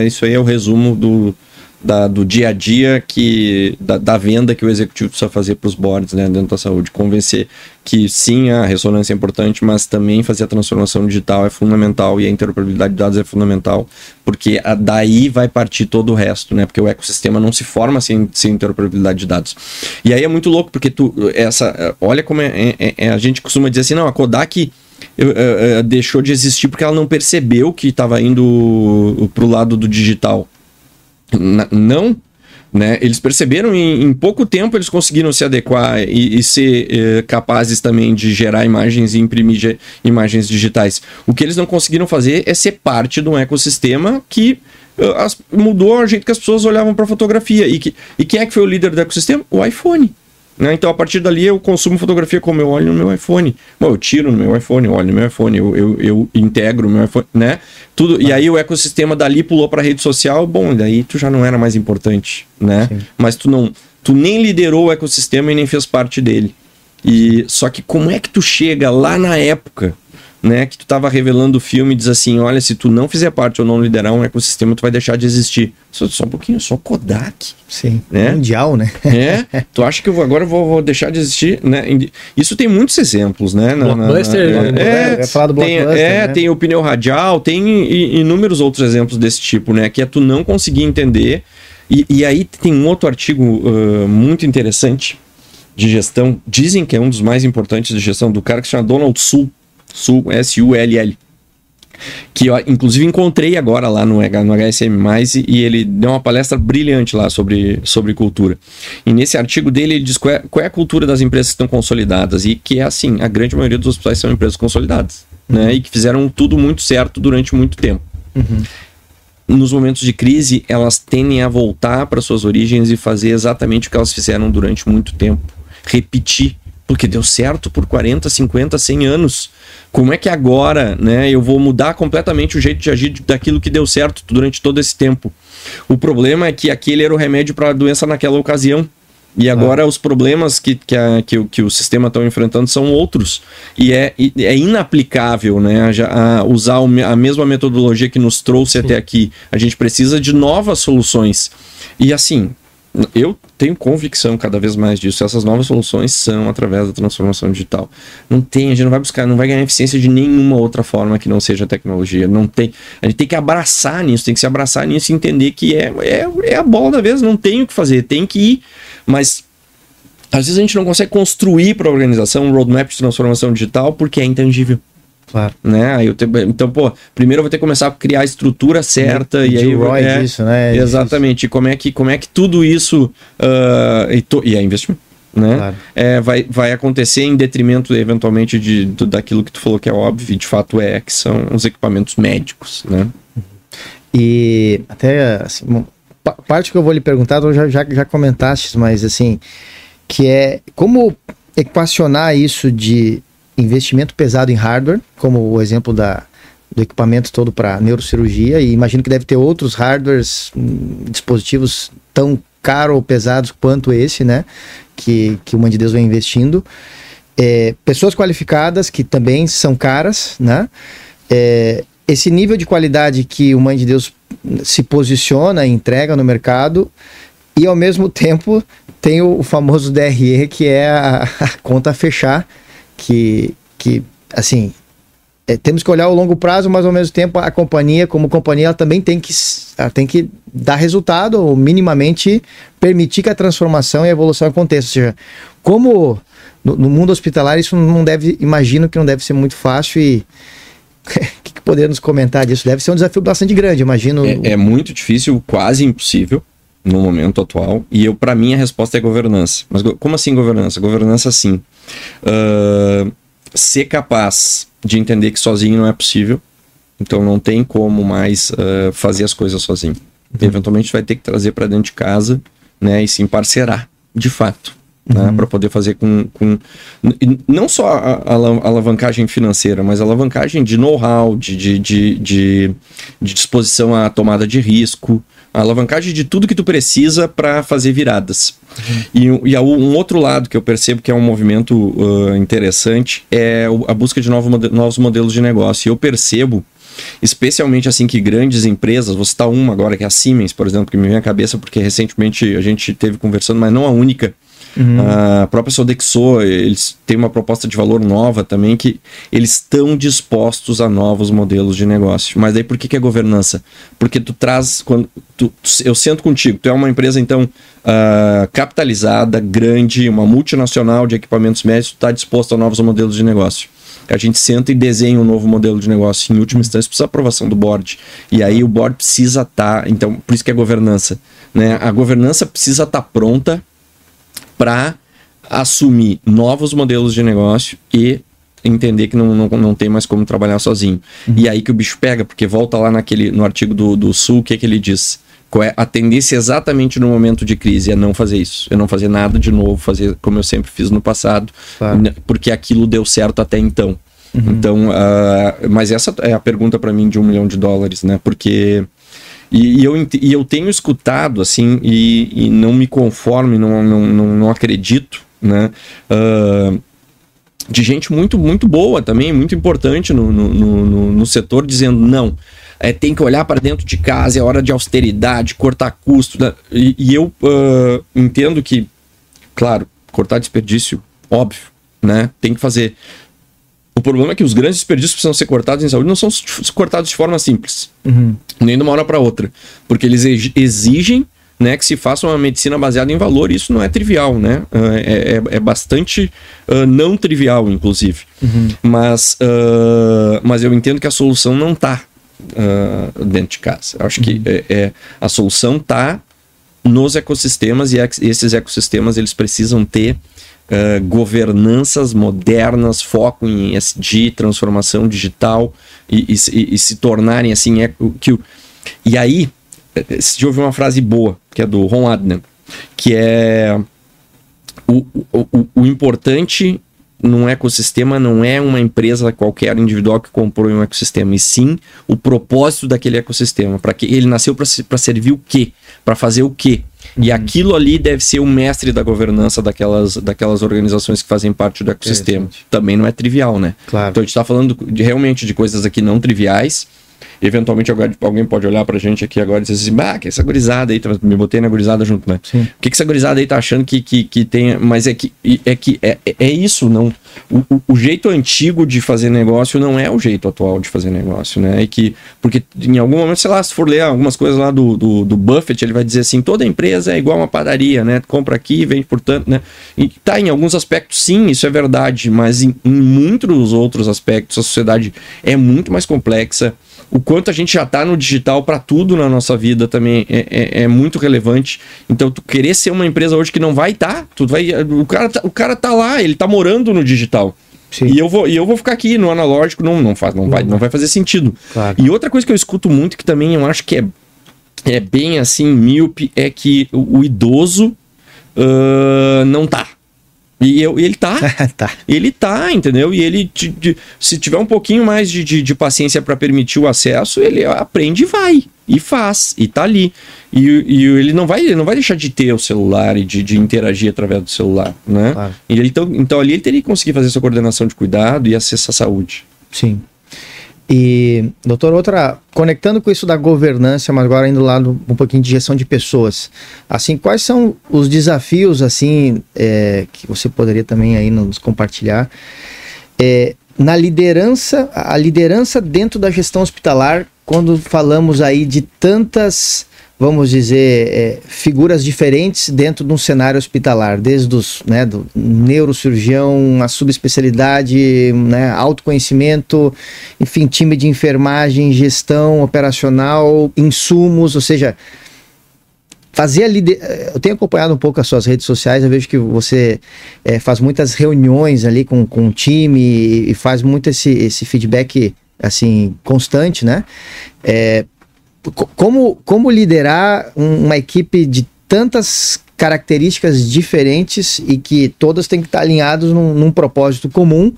Speaker 3: é, isso aí é o resumo do, da, do dia a dia que da, da, venda que o executivo precisa fazer para os boards né, dentro da saúde. Convencer que sim, a ressonância é importante, mas também fazer a transformação digital é fundamental e a interoperabilidade de dados é fundamental, porque a, daí vai partir todo o resto, né? Porque o ecossistema não se forma sem, sem interoperabilidade de dados. E aí é muito louco, porque tu, essa, olha como é, é, é a gente costuma dizer assim, não, a Kodak eu, eu, deixou de existir porque ela não percebeu que estava indo para o lado do digital não, né? Eles perceberam em, em, pouco tempo eles conseguiram se adequar e, e ser eh, capazes também de gerar imagens e imprimir imagens digitais. O que eles não conseguiram fazer é ser parte de um ecossistema que as, mudou a jeito que as pessoas olhavam para fotografia. E, que, e quem é que foi o líder do ecossistema? O iPhone. Né? Então, a partir dali, eu consumo fotografia como eu olho no meu iPhone. Bom, eu tiro no meu iPhone, eu olho no meu iPhone, eu, eu, eu integro o meu iPhone, né? Tudo, ah. E aí o ecossistema dali pulou para a rede social, bom, daí tu já não era mais importante, né? Sim. Mas tu não, tu nem liderou o ecossistema e nem fez parte dele. E só que como é que tu chega lá na época né, que tu estava revelando o filme e diz assim, olha, se tu não fizer parte ou não liderar um ecossistema, tu vai deixar de existir. Só, só um pouquinho, só Kodak.
Speaker 1: Sim, né? mundial, né?
Speaker 3: é, tu acha que eu vou, agora eu vou, vou, deixar de existir, né? Isso tem muitos exemplos, né?
Speaker 2: Na, blockbuster,
Speaker 3: na, na, né? é, é, falar do tem, é, né? tem o pneu radial, tem inúmeros outros exemplos desse tipo, né? Que é tu não conseguir entender. E, e aí tem um outro artigo uh, muito interessante de gestão, dizem que é um dos mais importantes de gestão, do cara que se chama Donald Sul Sul, S-U-L-L. Que eu, inclusive, encontrei agora lá no, no HSM, e ele deu uma palestra brilhante lá sobre, sobre cultura. E nesse artigo dele, ele diz qual é, qual é a cultura das empresas que estão consolidadas. E que é assim: a grande maioria dos hospitais são empresas consolidadas, né? uhum. né? E que fizeram tudo muito certo durante muito tempo. Uhum nos momentos de crise, elas tendem a voltar para suas origens e fazer exatamente o que elas fizeram durante muito tempo. Repetir porque deu certo por 40, 50, 100 anos. Como é que agora, né, eu vou mudar completamente o jeito de agir daquilo que deu certo durante todo esse tempo? O problema é que aquele era o remédio para a doença naquela ocasião. E agora ah. os problemas que, que, a, que, que o sistema está enfrentando são outros. E é, é inaplicável né, a, a usar a mesma metodologia que nos trouxe Sim. até aqui. A gente precisa de novas soluções. E assim, eu tenho convicção cada vez mais disso. Essas novas soluções são através da transformação digital. Não tem, a gente não vai buscar, não vai ganhar eficiência de nenhuma outra forma que não seja tecnologia. Não tem. A gente tem que abraçar nisso, tem que se abraçar nisso e entender que é, é, é a bola da vez, não tem o que fazer, tem que ir. Mas às vezes a gente não consegue construir para a organização um roadmap de transformação digital porque é intangível.
Speaker 1: Claro.
Speaker 3: Né? Aí eu te... Então, pô, primeiro eu vou ter que começar a criar a estrutura certa e, e aí
Speaker 1: Roy é, disso, né?
Speaker 3: Exatamente. E como é que como é que tudo isso uh, e, to... e é investimento. Né? Claro. É, vai, vai acontecer em detrimento, eventualmente, de, de, daquilo que tu falou que é óbvio, e de fato é, que são os equipamentos médicos. Né?
Speaker 1: E até assim, parte que eu vou lhe perguntar, tu já, já, já comentaste, mas assim, que é como equacionar isso de investimento pesado em hardware, como o exemplo da, do equipamento todo para neurocirurgia, e imagino que deve ter outros hardwares, hum, dispositivos tão caros ou pesados quanto esse, né? Que, que o Mãe de Deus vem investindo. É, pessoas qualificadas que também são caras, né? É, esse nível de qualidade que o Mãe de Deus se posiciona e entrega no mercado, e ao mesmo tempo tem o, o famoso DRE, que é a, [laughs] a conta a fechar que, que assim, é, temos que olhar o longo prazo, mas ao mesmo tempo a companhia, como companhia, ela também tem que, ela tem que dar resultado ou minimamente permitir que a transformação e a evolução aconteça. Ou seja, como no, no mundo hospitalar isso não deve, imagino que não deve ser muito fácil e o [laughs] que, que poderia nos comentar disso? Deve ser um desafio bastante grande, imagino.
Speaker 3: É, é muito difícil, quase impossível no momento atual. E eu, para mim, a resposta é governança. Mas como assim governança? Governança, sim. Uh, ser capaz de entender que sozinho não é possível. Então não tem como mais uh, fazer as coisas sozinho. Uhum. Eventualmente vai ter que trazer para dentro de casa, né, e se parcerar, de fato. Né, uhum. para poder fazer com, com não só a, a, alavancagem financeira, mas a alavancagem de know-how, de, de, de, de, disposição à tomada de risco, a alavancagem de tudo que tu precisa para fazer viradas. Uhum. E, e um outro lado que eu percebo que é um movimento uh, interessante é a busca de novo, novos modelos de negócio. E eu percebo, especialmente assim que grandes empresas, vou citar uma agora, que é a Siemens, por exemplo, que me vem à cabeça porque recentemente a gente teve conversando, mas não a única, Uhum. A própria Sodexo, eles têm uma proposta de valor nova também, que eles estão dispostos a novos modelos de negócio. Mas aí por que, que é governança? Porque tu traz, quando tu, eu sento contigo, tu é uma empresa então uh, capitalizada, grande, uma multinacional de equipamentos médicos, tu está disposto a novos modelos de negócio a gente senta e desenha um novo modelo de negócio. Em última instância, precisa aprovação do board. E aí o board precisa estar. Tá, então, por isso que é governança. Né? A governança precisa estar tá pronta para assumir novos modelos de negócio e entender que não, não, não tem mais como trabalhar sozinho. Uhum. E aí que o bicho pega, porque volta lá naquele, no artigo do, do Sul, o que, é que ele diz? Qual é a tendência exatamente no momento de crise? É não fazer isso. É não fazer nada de novo, fazer como eu sempre fiz no passado, claro. porque aquilo deu certo até então. Uhum. Então, uh, mas essa é a pergunta para mim de um milhão de dólares, né? Porque e, e, eu, e eu tenho escutado, assim, e, e não me conformo, não, não, não, não acredito, né? Uh, de gente muito, muito boa também, muito importante no, no, no, no setor, dizendo não. É, tem que olhar para dentro de casa, é hora de austeridade, cortar custo. Né? E, e, eu uh, entendo que, claro, cortar desperdício, óbvio, né? Tem que fazer. O problema é que os grandes desperdícios que precisam ser cortados em saúde não são cortados de forma simples, uhum. nem de uma hora para outra, porque eles exigem né, que se faça uma medicina baseada em valor. Isso não é trivial, né? É, é, é bastante uh, não trivial, inclusive. Uhum. Mas, uh, mas eu entendo que a solução não está uh, dentro de casa. Eu acho uhum. que é, é, a solução está nos ecossistemas e esses ecossistemas eles precisam ter uh, governanças modernas, foco em SD, transformação digital e, e, e se tornarem assim. É, que, e aí, se ouviu uma frase boa, que é do Ron Adnan, que é o, o, o importante num ecossistema não é uma empresa qualquer individual que comprou um ecossistema, e sim o propósito daquele ecossistema. Para que ele nasceu para servir o quê? Para fazer o quê? E aquilo ali deve ser o mestre da governança daquelas, daquelas organizações que fazem parte do ecossistema. Também não é trivial, né?
Speaker 1: Claro.
Speaker 3: Então a gente está falando de, realmente de coisas aqui não triviais eventualmente alguém pode olhar pra gente aqui agora e dizer assim, bah, que essa gurizada aí, me botei na gurizada junto, né? Sim. O que, que essa gurizada aí tá achando que, que, que tem. Mas é que é, que é, é isso, não. O, o, jeito antigo de fazer negócio não é o jeito atual de fazer negócio, né? E que, porque em algum momento, sei lá, se for ler algumas coisas lá do, do, do Buffett, ele vai dizer assim: toda empresa é igual uma padaria, né? Compra aqui, vende portanto, né? E tá, em alguns aspectos, sim, isso é verdade, mas em, em muitos outros aspectos, a sociedade é muito mais complexa o quanto a gente já está no digital para tudo na nossa vida também é, é, é, muito relevante. Então, tu querer ser uma empresa hoje que não vai estar, tá, tu vai, o cara, tá, o cara tá lá, ele tá morando no digital. Sim. E eu vou e eu vou ficar aqui no analógico, não, não, faz, não, não vai, não vai fazer sentido. Claro. E outra coisa que eu escuto muito que também eu acho que é, é bem assim míope é que o, o idoso uh, não tá. E eu, ele tá, [laughs] tá. Ele tá, entendeu? E ele, de, de, se tiver um pouquinho mais de, de, de paciência para permitir o acesso, ele aprende e vai. E faz. E tá ali. E, e ele não vai ele não vai deixar de ter o celular e de, de interagir através do celular, né? Claro. E ele, então, então ali ele teria que conseguir fazer essa coordenação de cuidado e acesso à saúde.
Speaker 1: Sim. E, doutor, outra, conectando com isso da governança, mas agora indo lá no, um pouquinho de gestão de pessoas, assim, quais são os desafios, assim, é, que você poderia também aí nos compartilhar, é, na liderança, a liderança dentro da gestão hospitalar, quando falamos aí de tantas vamos dizer, é, figuras diferentes dentro de um cenário hospitalar, desde os, né, do neurocirurgião, a subespecialidade, né, autoconhecimento, enfim, time de enfermagem, gestão operacional, insumos, ou seja, fazer a lider... Eu tenho acompanhado um pouco as suas redes sociais, eu vejo que você é, faz muitas reuniões ali com, com o time e faz muito esse, esse feedback assim constante, né? É, como, como liderar uma equipe de tantas características diferentes e que todas têm que estar alinhadas num, num propósito comum,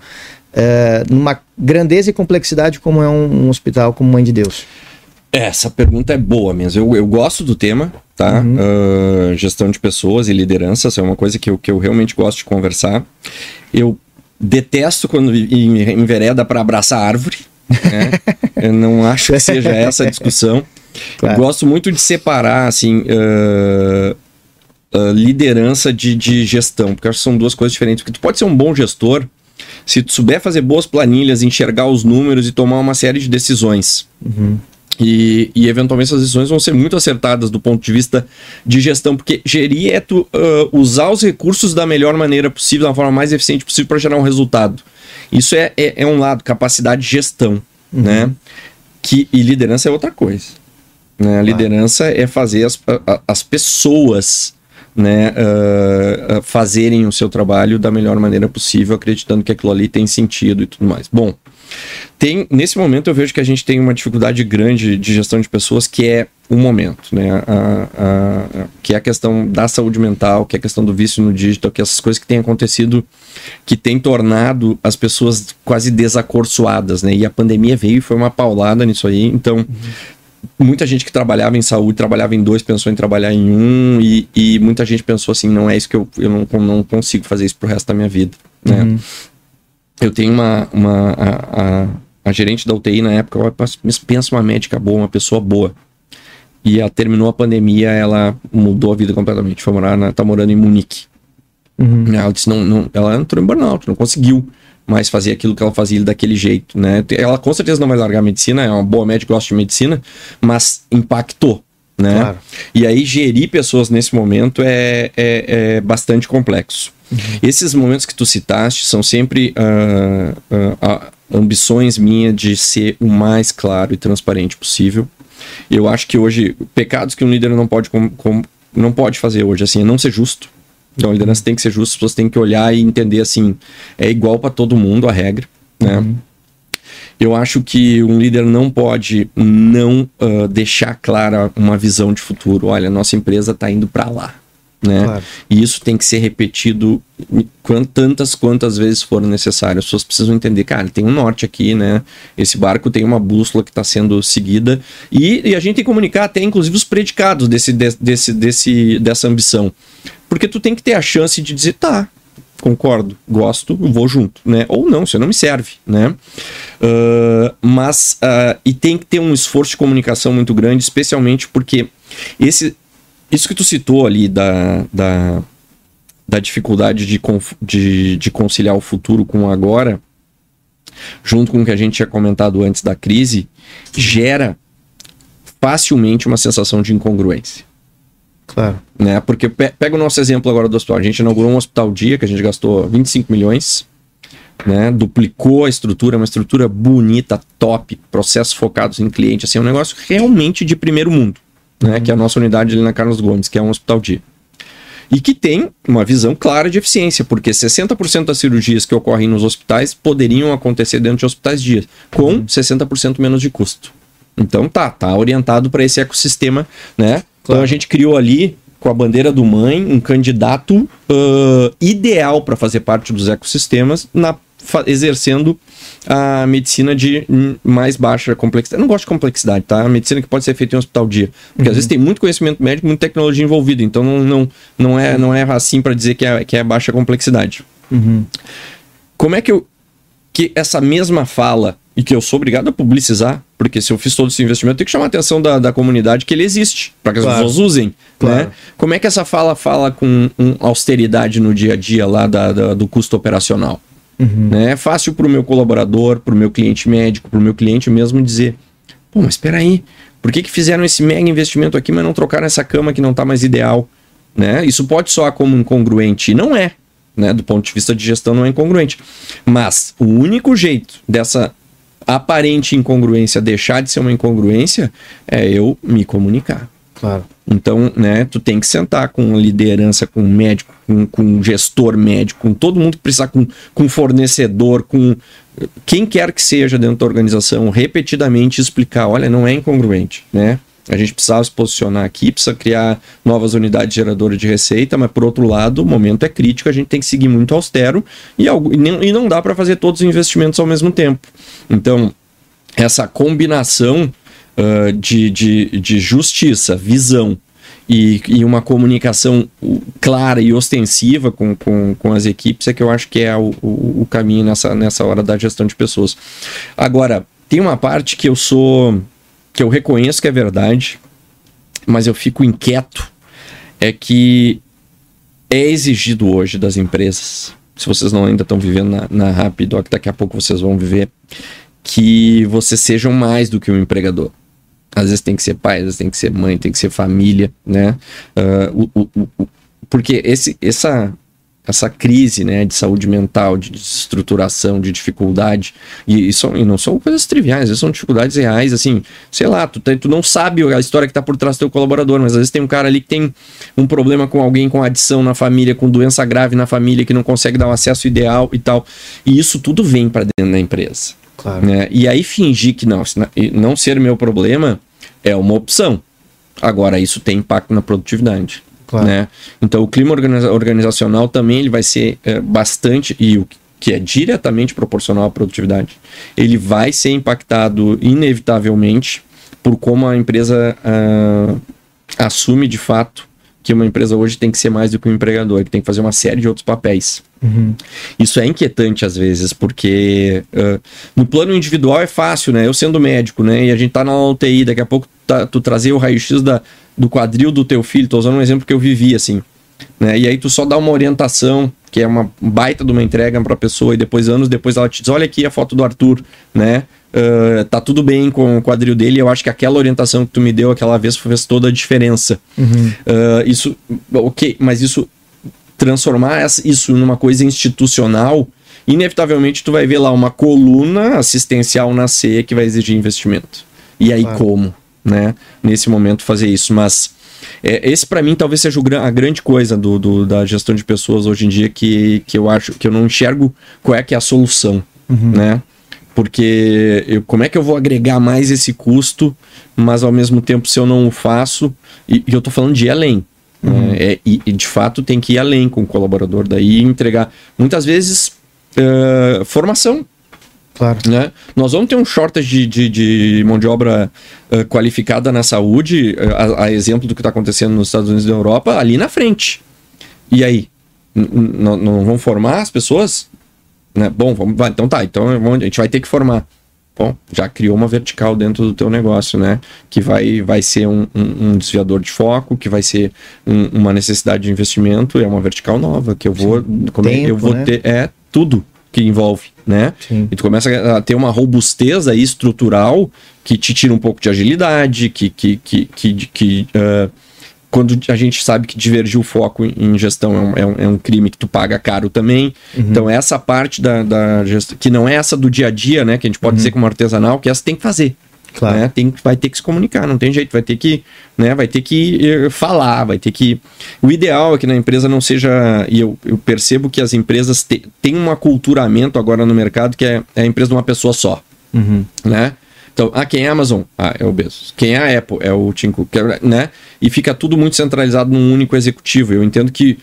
Speaker 1: é, numa grandeza e complexidade como é um, um, hospital como Mãe de Deus?
Speaker 3: Essa pergunta é boa mesmo. Eu, eu gosto do tema, tá? Uhum. Uh, gestão de pessoas e liderança, é uma coisa que eu, que eu realmente gosto de conversar. Eu detesto quando envereda para abraçar árvore. Né? [laughs] eu não acho que seja essa a discussão. Claro. Eu gosto muito de separar, assim, uh, uh, liderança de, de gestão, porque acho que são duas coisas diferentes. Porque tu pode ser um bom gestor se tu souber fazer boas planilhas, enxergar os números e tomar uma série de decisões. Uhum. E, e, eventualmente essas decisões vão ser muito acertadas do ponto de vista de gestão, porque gerir é tu uh, usar os recursos da melhor maneira possível, da forma mais eficiente possível para gerar um resultado. Isso é, é, é, um lado, capacidade de gestão, uhum. né? Que, e liderança é outra coisa. Né? A liderança é fazer as, as pessoas né, uh, fazerem o seu trabalho da melhor maneira possível, acreditando que aquilo ali tem sentido e tudo mais. Bom, tem nesse momento eu vejo que a gente tem uma dificuldade grande de gestão de pessoas que é o momento, né? A, a, a, que é a questão da saúde mental, que é a questão do vício no digital, que é essas coisas que têm acontecido, que têm tornado as pessoas quase desacorçoadas, né? E a pandemia veio e foi uma paulada nisso aí. Então, uhum muita gente que trabalhava em saúde, trabalhava em dois, pensou em trabalhar em um, e, e muita gente pensou assim, não é isso que eu, eu não, não consigo fazer isso pro resto da minha vida, né? Uhum. Eu tenho uma, uma a, a, a, gerente da UTI na época, ela pensa uma médica boa, uma pessoa boa. E ela terminou a pandemia, ela mudou a vida completamente, foi morar, na, tá morando em Munique. Uhum. Ela disse, não, não, ela entrou em burnout, não conseguiu mais fazer aquilo que ela fazia daquele jeito, né? Ela com certeza não vai largar a medicina, é uma boa médica, gosta de medicina, mas impactou, né? Claro. E aí gerir pessoas nesse momento é, é, é bastante complexo. Uhum. Esses momentos que tu citaste são sempre uh, uh, ambições minhas de ser o mais claro e transparente possível. Eu acho que hoje, pecados que um líder não pode, com, com, não pode fazer hoje, assim, é não ser justo, então a liderança tem que ser justa, as pessoas têm que olhar e entender assim, é igual para todo mundo a regra, né? Uhum. Eu acho que um líder não pode não uh, deixar clara uma visão de futuro. Olha, nossa empresa está indo para lá. Né? Claro. E isso tem que ser repetido tantas quantas vezes forem necessárias. As pessoas precisam entender, cara, tem um norte aqui, né? Esse barco tem uma bússola que está sendo seguida e, e, a gente tem que comunicar até, inclusive, os predicados desse, desse, desse, dessa ambição. Porque tu tem que ter a chance de dizer, tá, concordo, gosto, vou junto, né? Ou não, isso não me serve, né? Uh, mas, uh, e tem que ter um esforço de comunicação muito grande, especialmente porque esse, isso que tu citou ali da, da, da dificuldade de, de, de conciliar o futuro com o agora, junto com o que a gente tinha comentado antes da crise, gera facilmente uma sensação de incongruência.
Speaker 1: Claro.
Speaker 3: Né? Porque pega o nosso exemplo agora do hospital. A gente inaugurou um hospital dia que a gente gastou 25 milhões, né? Duplicou a estrutura, uma estrutura bonita, top, processos focados em cliente, assim, é um negócio realmente de primeiro mundo, né? Uhum. Que é a nossa unidade ali na Carlos Gomes, que é um hospital dia. E que tem uma visão clara de eficiência, porque 60% das cirurgias que ocorrem nos hospitais poderiam acontecer dentro de hospitais dias, com uhum. 60% menos de custo. Então tá, tá orientado para esse ecossistema, né? Então a gente criou ali, com a bandeira do mãe, um candidato uh, ideal para fazer parte dos ecossistemas, na, exercendo a medicina de mais baixa complexidade. Eu não gosto de complexidade, tá? A medicina que pode ser feita em um hospital dia. Porque uhum. às vezes tem muito conhecimento médico, muita tecnologia envolvida. Então não, não, não, é, não é assim para dizer que é, que é baixa complexidade. Uhum. Como é que eu. Que essa mesma fala e que eu sou obrigado a publicizar, porque se eu fiz todo esse investimento, eu tenho que chamar a atenção da, da comunidade que ele existe, para que as claro. pessoas usem. Claro. Né? Como é que essa fala fala com um, austeridade no dia a dia lá da, da do custo operacional? Uhum. Né? É fácil para o meu colaborador, para o meu cliente médico, para o meu cliente mesmo dizer: pô, mas espera aí, por que, que fizeram esse mega investimento aqui, mas não trocaram essa cama que não está mais ideal? Né? Isso pode soar como incongruente, e não é. Né? Do ponto de vista de gestão, não é incongruente. Mas o único jeito dessa aparente incongruência deixar de ser uma incongruência é eu me comunicar.
Speaker 1: Claro.
Speaker 3: Então, né, tu tem que sentar com liderança, com médico, com, com gestor médico, com todo mundo que precisar, com, com fornecedor, com quem quer que seja dentro da organização, repetidamente explicar, olha, não é incongruente, né? A gente precisava se posicionar aqui, precisa criar novas unidades geradoras de receita, mas por outro lado, o momento é crítico, a gente tem que seguir muito austero e, algo, e não dá para fazer todos os investimentos ao mesmo tempo. Então, essa combinação uh, de, de, de justiça, visão e, e, uma comunicação clara e ostensiva com, com, com, as equipes é que eu acho que é o, o, o, caminho nessa, nessa hora da gestão de pessoas. Agora, tem uma parte que eu sou. que eu reconheço que é verdade, mas eu fico inquieto, é que é exigido hoje das empresas, se vocês não ainda estão vivendo na, na Rapidoc, daqui a pouco vocês vão viver, que vocês sejam mais do que um empregador. Às vezes tem que ser pai, às vezes tem que ser mãe, tem que ser família, né? Uh, o, o, o, porque esse, essa, essa crise né, de saúde mental, de estruturação, de dificuldade, e, e, são, e não são coisas triviais, são dificuldades reais, assim, sei lá, tu, tu não sabe a história que está por trás do teu colaborador, mas às vezes tem um cara ali que tem um problema com alguém com adição na família, com doença grave na família, que não consegue dar o acesso ideal e tal, e isso tudo vem para dentro da empresa. Claro. Né? E aí fingir que não, não ser meu problema é uma opção. Agora, isso tem impacto na produtividade. Claro. Né? Então, o clima organiza organizacional também ele vai ser é, bastante, e o que é diretamente proporcional à produtividade, ele vai ser impactado inevitavelmente por como a empresa uh, assume de fato que uma empresa hoje tem que ser mais do que um empregador, que tem que fazer uma série de outros papéis. Uhum. Isso é inquietante às vezes, porque uh, no plano individual é fácil, né? Eu sendo médico, né? E a gente tá na UTI, daqui a pouco tá, tu trazer o raio-x do quadril do teu filho, tô usando um exemplo que eu vivi, assim. Né? E aí tu só dá uma orientação, que é uma baita de uma entrega para a pessoa, e depois, anos depois, ela te diz: olha aqui a foto do Arthur, né? Uh, tá tudo bem com o quadril dele. Eu acho que aquela orientação que tu me deu aquela vez fez toda a diferença. Uhum. Uh, isso, ok, mas isso transformar isso numa coisa institucional, inevitavelmente tu vai ver lá uma coluna assistencial na C que vai exigir investimento. E aí claro. como, né? Nesse momento fazer isso, mas é, esse para mim talvez seja o, a grande coisa do, do, da gestão de pessoas hoje em dia que, que eu acho que eu não enxergo qual é que é a solução, uhum. né? Porque eu, como é que eu vou agregar mais esse custo, mas ao mesmo tempo se eu não o faço, e, e eu tô falando de ir além. Né? Uhum. É, e, e, de fato tem que ir além com o colaborador, daí entregar muitas vezes uh, formação.
Speaker 1: Claro.
Speaker 3: Né? Nós vamos ter um shortage de, de, de mão de obra uh, qualificada na saúde, a, a, exemplo do que está acontecendo nos Estados Unidos e na Europa, ali na frente. E aí? Não vamos formar as pessoas? Né? Bom, vamos, vai, então tá, então a gente vai ter que formar. Bom, já criou uma vertical dentro do teu negócio, né? Que vai, vai ser um, um, um desviador de foco, que vai ser um, uma necessidade de investimento, é uma vertical nova, que eu vou. Como Tempo, eu vou né? ter. É tudo que envolve, né? Sim. E tu começa a ter uma robustez aí estrutural que te tira um pouco de agilidade, que, que, que, que, que uh, quando a gente sabe que divergir o foco em gestão é um, é um, é um crime que tu paga caro também. Uhum. Então, essa parte da, da gestão, que não é essa do dia a dia, né? Que a gente pode uhum. dizer como artesanal, que essa tem que fazer. Claro. Né? Tem, vai ter que se comunicar, não tem jeito, vai ter que, né, vai ter que uh, falar, vai ter que. O ideal é que na empresa não seja. E eu, eu percebo que as empresas te, têm um aculturamento agora no mercado que é, é a empresa de uma pessoa só. Uhum. Né? Então, ah, quem é Amazon? Ah, é o Bezos. Quem é a Apple? É o Tim Cook, né? E fica tudo muito centralizado num único executivo. Eu entendo que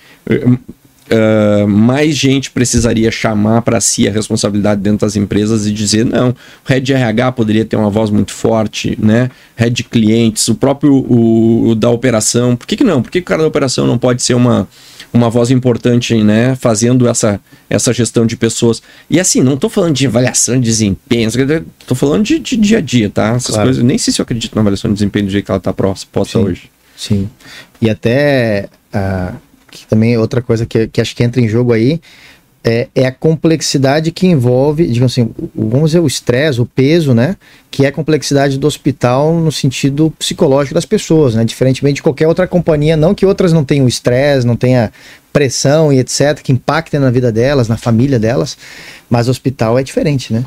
Speaker 3: Uh, mais gente precisaria chamar para si a responsabilidade dentro das empresas e dizer não, head RH poderia ter uma voz muito forte, né? Head clientes, o próprio o, o da operação. Por que, que não? Por que, que o cara da operação não pode ser uma, uma voz importante, né? Fazendo essa, essa gestão de pessoas. E assim, não estou falando de avaliação de desempenho, estou falando de, de, dia a dia, tá? Essas claro. coisas. Nem sei se eu acredito na avaliação de desempenho do jeito que ela está posta hoje.
Speaker 1: Sim. E até. Uh que também outra coisa que, que acho que entra em jogo aí, é, é, a complexidade que envolve, digamos assim, o, vamos dizer, o estresse, o peso, né? Que é a complexidade do hospital no sentido psicológico das pessoas, né? Diferentemente de qualquer outra companhia, não que outras não tenham estresse, não tenha pressão e etc., que impactem na vida delas, na família delas, mas o hospital é diferente, né?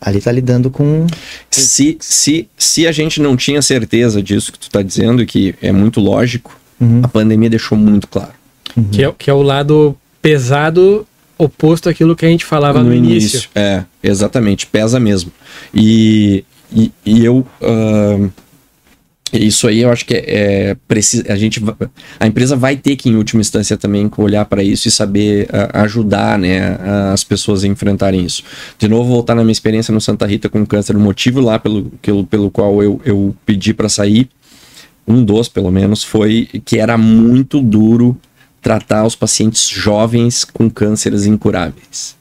Speaker 1: Ali está lidando com.
Speaker 3: Se, se, se a gente não tinha certeza disso que tu está dizendo, que é muito lógico, uhum. a pandemia deixou muito claro.
Speaker 2: Uhum. Que, é, que é o lado pesado oposto àquilo que a gente falava no, no início. início.
Speaker 3: É, exatamente, pesa mesmo. E, e, e eu. Uh, isso aí eu acho que é, é precisa a gente a empresa vai ter que em última instância também olhar para isso e saber uh, ajudar né as pessoas a enfrentarem isso de novo voltar na minha experiência no Santa Rita com câncer o motivo lá pelo pelo, pelo qual eu, eu pedi para sair um dos pelo menos foi que era muito duro tratar os pacientes jovens com cânceres incuráveis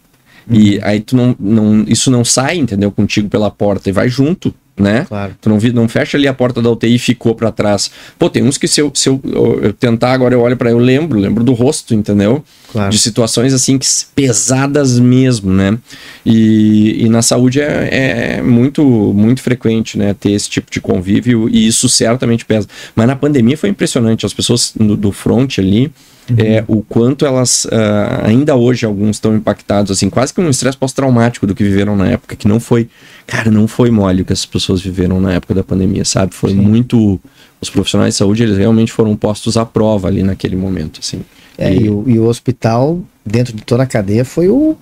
Speaker 3: uhum. e aí tu não, não isso não sai entendeu contigo pela porta e vai junto né? Claro. Tu não, não fecha ali a porta da UTI e ficou para trás. Pô, tem uns que se eu, se eu, eu tentar agora eu olho para eu lembro, lembro do rosto, entendeu? Claro. De situações assim que pesadas mesmo, né? E, e na saúde é, é, muito muito frequente, né? Ter esse tipo de convívio e isso certamente pesa. Mas na pandemia foi impressionante, as pessoas do front ali Uhum. É, o quanto elas, uh, ainda hoje, alguns estão impactados, assim, quase que um estresse pós-traumático do que viveram na época, que não foi, cara, não foi mole o que as pessoas viveram na época da pandemia, sabe? Foi Sim. muito. Os profissionais de saúde, eles realmente foram postos à prova ali naquele momento, assim.
Speaker 1: É, e, e, o, e o hospital, dentro de toda a cadeia, foi o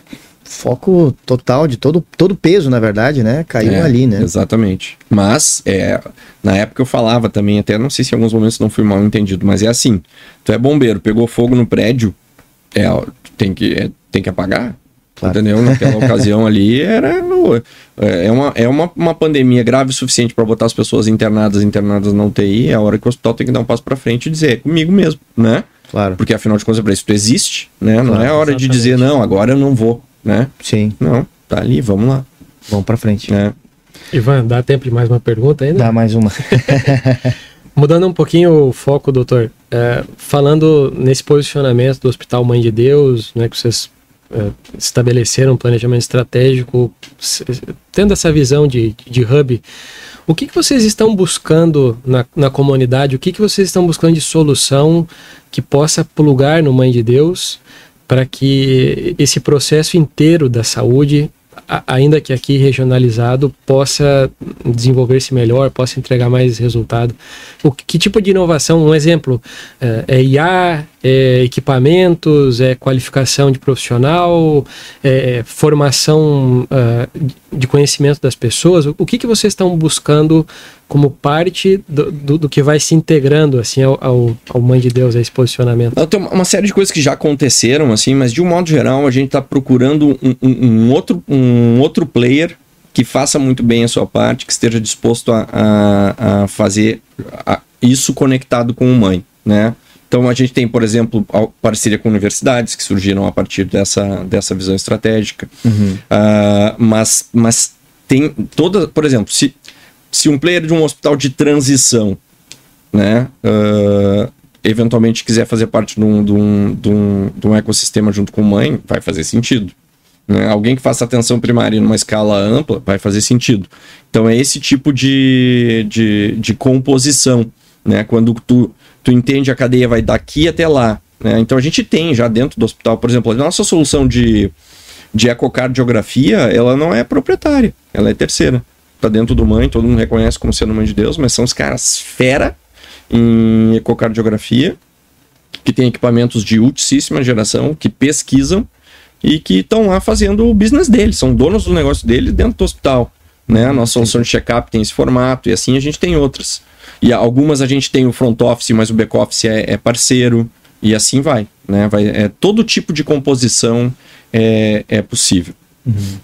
Speaker 1: foco total de todo todo peso, na verdade, né? Caiu é, ali, né?
Speaker 3: Exatamente. Mas é, na época eu falava também, até não sei se em alguns momentos não fui mal entendido, mas é assim: tu é bombeiro, pegou fogo no prédio, é, tem que é, tem que apagar. Claro. Entendeu? Naquela [laughs] ocasião ali era é, é uma, é uma, uma pandemia grave o suficiente para botar as pessoas internadas, internadas na UTI. É a hora que o hospital tem que dar um passo para frente e dizer, é comigo mesmo, né?
Speaker 1: Claro.
Speaker 3: Porque afinal de contas, para isso tu existe, né? Claro, não é hora exatamente. de dizer, não, agora eu não vou né?
Speaker 1: Sim.
Speaker 3: Não, tá ali, vamos lá.
Speaker 1: Vamos para frente.
Speaker 3: É.
Speaker 2: Ivan, dá tempo de mais uma pergunta ainda?
Speaker 1: Dá mais uma. [laughs]
Speaker 2: Mudando um pouquinho o foco, doutor, é, falando nesse posicionamento do Hospital Mãe de Deus, né, que vocês é, estabeleceram um planejamento estratégico, tendo essa visão de, de hub, o que, que vocês estão buscando na, na comunidade? O que, que vocês estão buscando de solução que possa plugar no Mãe de Deus para que esse processo inteiro da saúde, ainda que aqui regionalizado, possa desenvolver-se melhor, possa entregar mais resultado. O que tipo de inovação? Um exemplo é, é IA, é equipamentos, é qualificação de profissional, é formação uh, de conhecimento das pessoas. O que, que vocês estão buscando como parte do, do, do, que vai se integrando assim ao, ao, ao, Mãe de Deus, a esse posicionamento?
Speaker 3: Tem uma série de coisas que já aconteceram, assim, mas de um modo geral a gente está procurando um, um, um, outro, um outro player que faça muito bem a sua parte, que esteja disposto a, a, a fazer a, isso conectado com o Mãe, né? Então a gente tem, por exemplo, parceria com universidades que surgiram a partir dessa, dessa visão estratégica. Uhum. Uh, mas, mas tem toda, por exemplo, se se um player de um hospital de transição, né, uh, eventualmente quiser fazer parte de um, de, um, de, um, de um ecossistema junto com mãe, vai fazer sentido. Né? Alguém que faça atenção primária numa escala ampla, vai fazer sentido. Então é esse tipo de, de, de composição, né? Quando tu, tu entende a cadeia vai daqui até lá. Né? Então a gente tem já dentro do hospital, por exemplo, a nossa solução de, de ecocardiografia, ela não é proprietária, ela é terceira tá dentro do mãe, todo mundo reconhece como sendo mãe de Deus, mas são os caras fera em ecocardiografia, que tem equipamentos de ultíssima geração, que pesquisam e que estão lá fazendo o business deles, são donos do negócio deles dentro do hospital. Né? A nossa solução de check-up tem esse formato e assim a gente tem outras. E algumas a gente tem o front office, mas o back office é, é parceiro e assim vai. Né? vai é, todo tipo de composição é, é possível.
Speaker 1: Uhum.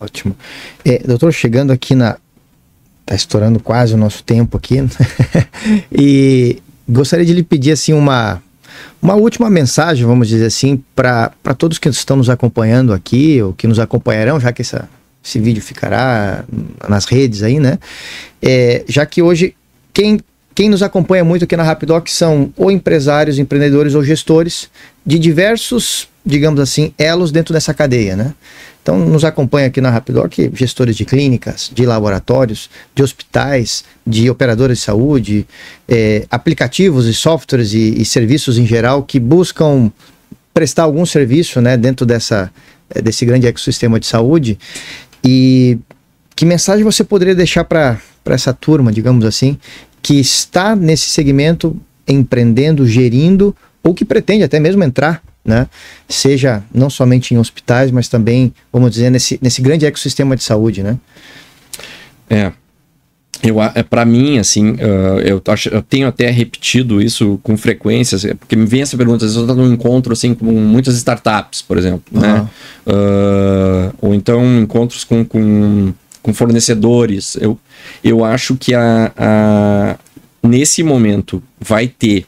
Speaker 1: Ótimo. É, doutor, chegando aqui na. Tá estourando quase o nosso tempo aqui. Né? [laughs] e gostaria de lhe pedir assim uma, uma última mensagem, vamos dizer assim, para todos que estão nos acompanhando aqui, ou que nos acompanharão, já que essa, esse vídeo ficará nas redes aí, né? É, já que hoje quem, quem nos acompanha muito aqui na Rapidoc são ou empresários, empreendedores ou gestores de diversos, digamos assim, elos dentro dessa cadeia, né? Então, nos acompanha aqui na Rapidoc gestores de clínicas, de laboratórios, de hospitais, de operadoras de saúde, é, aplicativos e softwares e, e, serviços em geral que buscam prestar algum serviço né, dentro dessa, é, desse grande ecossistema de saúde. E que mensagem você poderia deixar para essa turma, digamos assim, que está nesse segmento empreendendo, gerindo, ou que pretende até mesmo entrar, né? Seja não somente em hospitais, mas também, vamos dizer, nesse, nesse grande ecossistema de saúde, né?
Speaker 3: É, eu é para mim assim uh, eu, acho, eu tenho até repetido isso com frequência assim, porque me vem essa pergunta às vezes eu estou num encontro assim com muitas startups por exemplo uhum. né uh, ou então encontros com, com, com, fornecedores eu, eu acho que a, a, nesse momento vai ter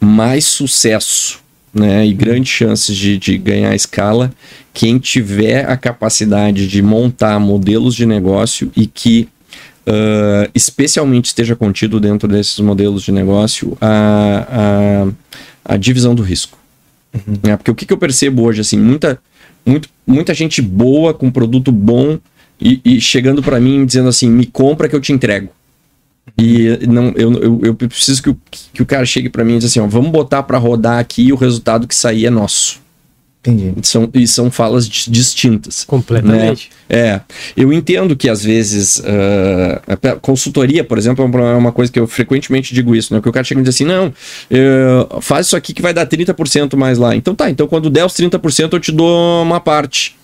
Speaker 3: mais sucesso né, e grandes chances de, de ganhar escala quem tiver a capacidade de montar modelos de negócio e que uh, especialmente esteja contido dentro desses modelos de negócio a, a, a divisão do risco. Uhum. É, porque o que, que, eu percebo hoje, assim, muita, muito, muita gente boa, com produto bom, e, e chegando para mim dizendo assim, me compra que eu te entrego. E não, eu, eu, eu preciso que o, que o cara chegue para mim e diga assim, ó, vamos botar para rodar aqui e o resultado que sair é nosso. Entendi. São, e são falas distintas.
Speaker 2: Completamente.
Speaker 3: Né? É. Eu entendo que às vezes uh, consultoria, por exemplo, é uma coisa que eu frequentemente digo isso, né? Que o cara chega e diz assim: não, uh, faz isso aqui que vai dar 30% mais lá. Então tá, então quando der os 30%, eu te dou uma parte.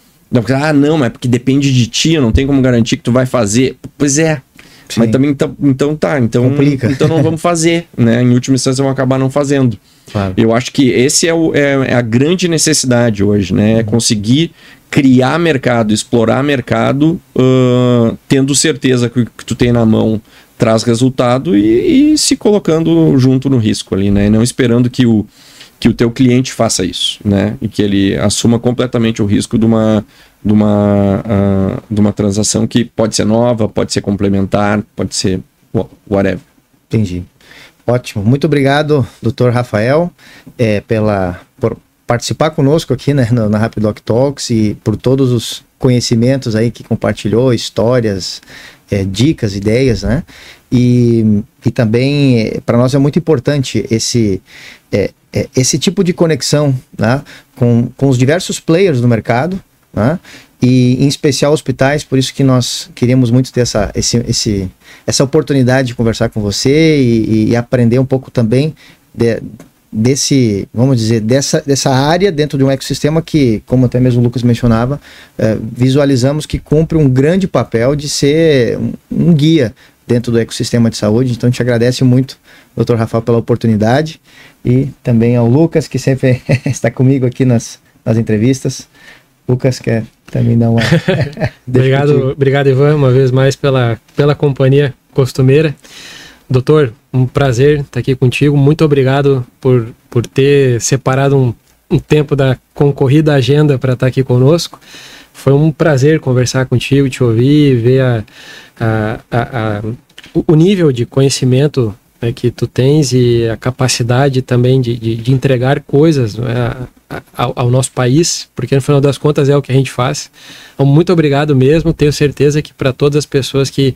Speaker 3: Ah, não, mas é porque depende de ti, não tem como garantir que tu vai fazer. Pois é. Sim. Mas também, então, então tá, então, Complica. então não vamos fazer, [laughs] né? Em última instância, vamos acabar não fazendo. Claro. Eu acho que esse é, o, é, é a grande necessidade hoje, né? É conseguir criar mercado, explorar mercado, uh, tendo certeza que o que tu tem na mão traz resultado e, e, se colocando junto no risco ali, né? Não esperando que o, que o teu cliente faça isso, né? E que ele assuma completamente o risco de uma, de uma, uh, de uma transação que pode ser nova, pode ser complementar, pode ser whatever.
Speaker 1: Entendi. Ótimo. Muito obrigado, doutor Rafael, é, pela, por participar conosco aqui né, na, na Rapidoc Talks e por todos os conhecimentos aí que compartilhou, histórias, é, dicas, ideias, né? E, e também é, para nós é muito importante esse, é, é, esse tipo de conexão né, com, com os diversos players do mercado, né? e em especial hospitais, por isso que nós queríamos muito ter essa, esse, esse, essa oportunidade de conversar com você e, e aprender um pouco também de, desse, vamos dizer, dessa, dessa área dentro de um ecossistema que, como até mesmo o Lucas mencionava, é, visualizamos que cumpre um grande papel de ser um, um, guia dentro do ecossistema de saúde. Então, a gente agradece muito, doutor Rafael, pela oportunidade e também ao Lucas, que sempre [laughs] está comigo aqui nas, nas entrevistas. Lucas quer também dar uma. [laughs]
Speaker 2: obrigado, obrigado, Ivan, uma vez mais pela, pela companhia costumeira. Doutor, um prazer estar aqui contigo. Muito obrigado por, por ter separado um, um tempo da concorrida agenda para estar aqui conosco. Foi um prazer conversar contigo, te ouvir, ver a, a, a, a o nível de conhecimento né, que tu tens e a capacidade também de, de, de entregar coisas né, ao, ao, nosso país, porque no final das contas é o que a gente faz. Então, muito obrigado mesmo. Tenho certeza que para todas as pessoas que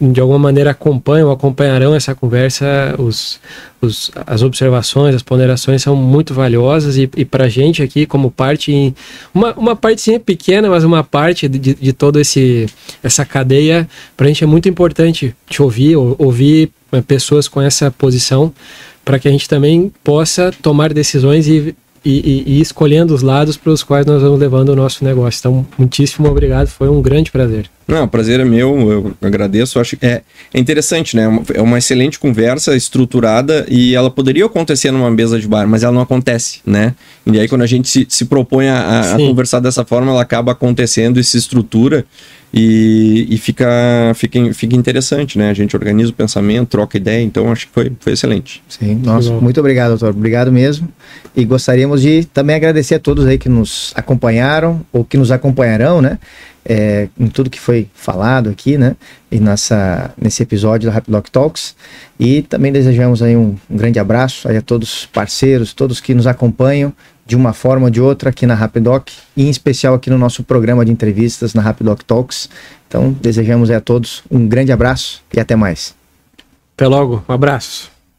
Speaker 2: de alguma maneira acompanham, acompanharão essa conversa, os, os, as observações, as ponderações são muito valiosas e, e para a gente aqui, como parte, uma, uma partezinha pequena, mas uma parte de, de toda essa cadeia, para a gente é muito importante te ouvir, ou, ouvir eh, pessoas com essa posição, para que a gente também possa tomar decisões e e, e, e, escolhendo os lados para os quais nós vamos levando o nosso negócio. Então, muitíssimo obrigado, foi um grande prazer.
Speaker 3: Não, o prazer é meu, eu agradeço. Acho que é, é interessante, né? É uma excelente conversa estruturada e ela poderia acontecer numa mesa de bar, mas ela não acontece, né? E aí, quando a gente se, se propõe a, a conversar dessa forma, ela acaba acontecendo e se estrutura. E, e, fica, fica, fica interessante, né? A gente organiza o pensamento, troca ideia, então acho que foi, foi excelente.
Speaker 1: Sim, nossa, muito obrigado, doutor. Obrigado mesmo. E gostaríamos de também agradecer a todos aí que nos acompanharam ou que nos acompanharão, né? É, em tudo que foi falado aqui, né? E nessa, nesse episódio da Rapidoc Talks. E também desejamos aí um, um grande abraço aí a todos os parceiros, todos que nos acompanham de uma forma ou de outra aqui na Rapidoc e em especial aqui no nosso programa de entrevistas na Rapidoc Talks. Então, desejamos a todos um grande abraço e até mais.
Speaker 2: Até logo, um abraço.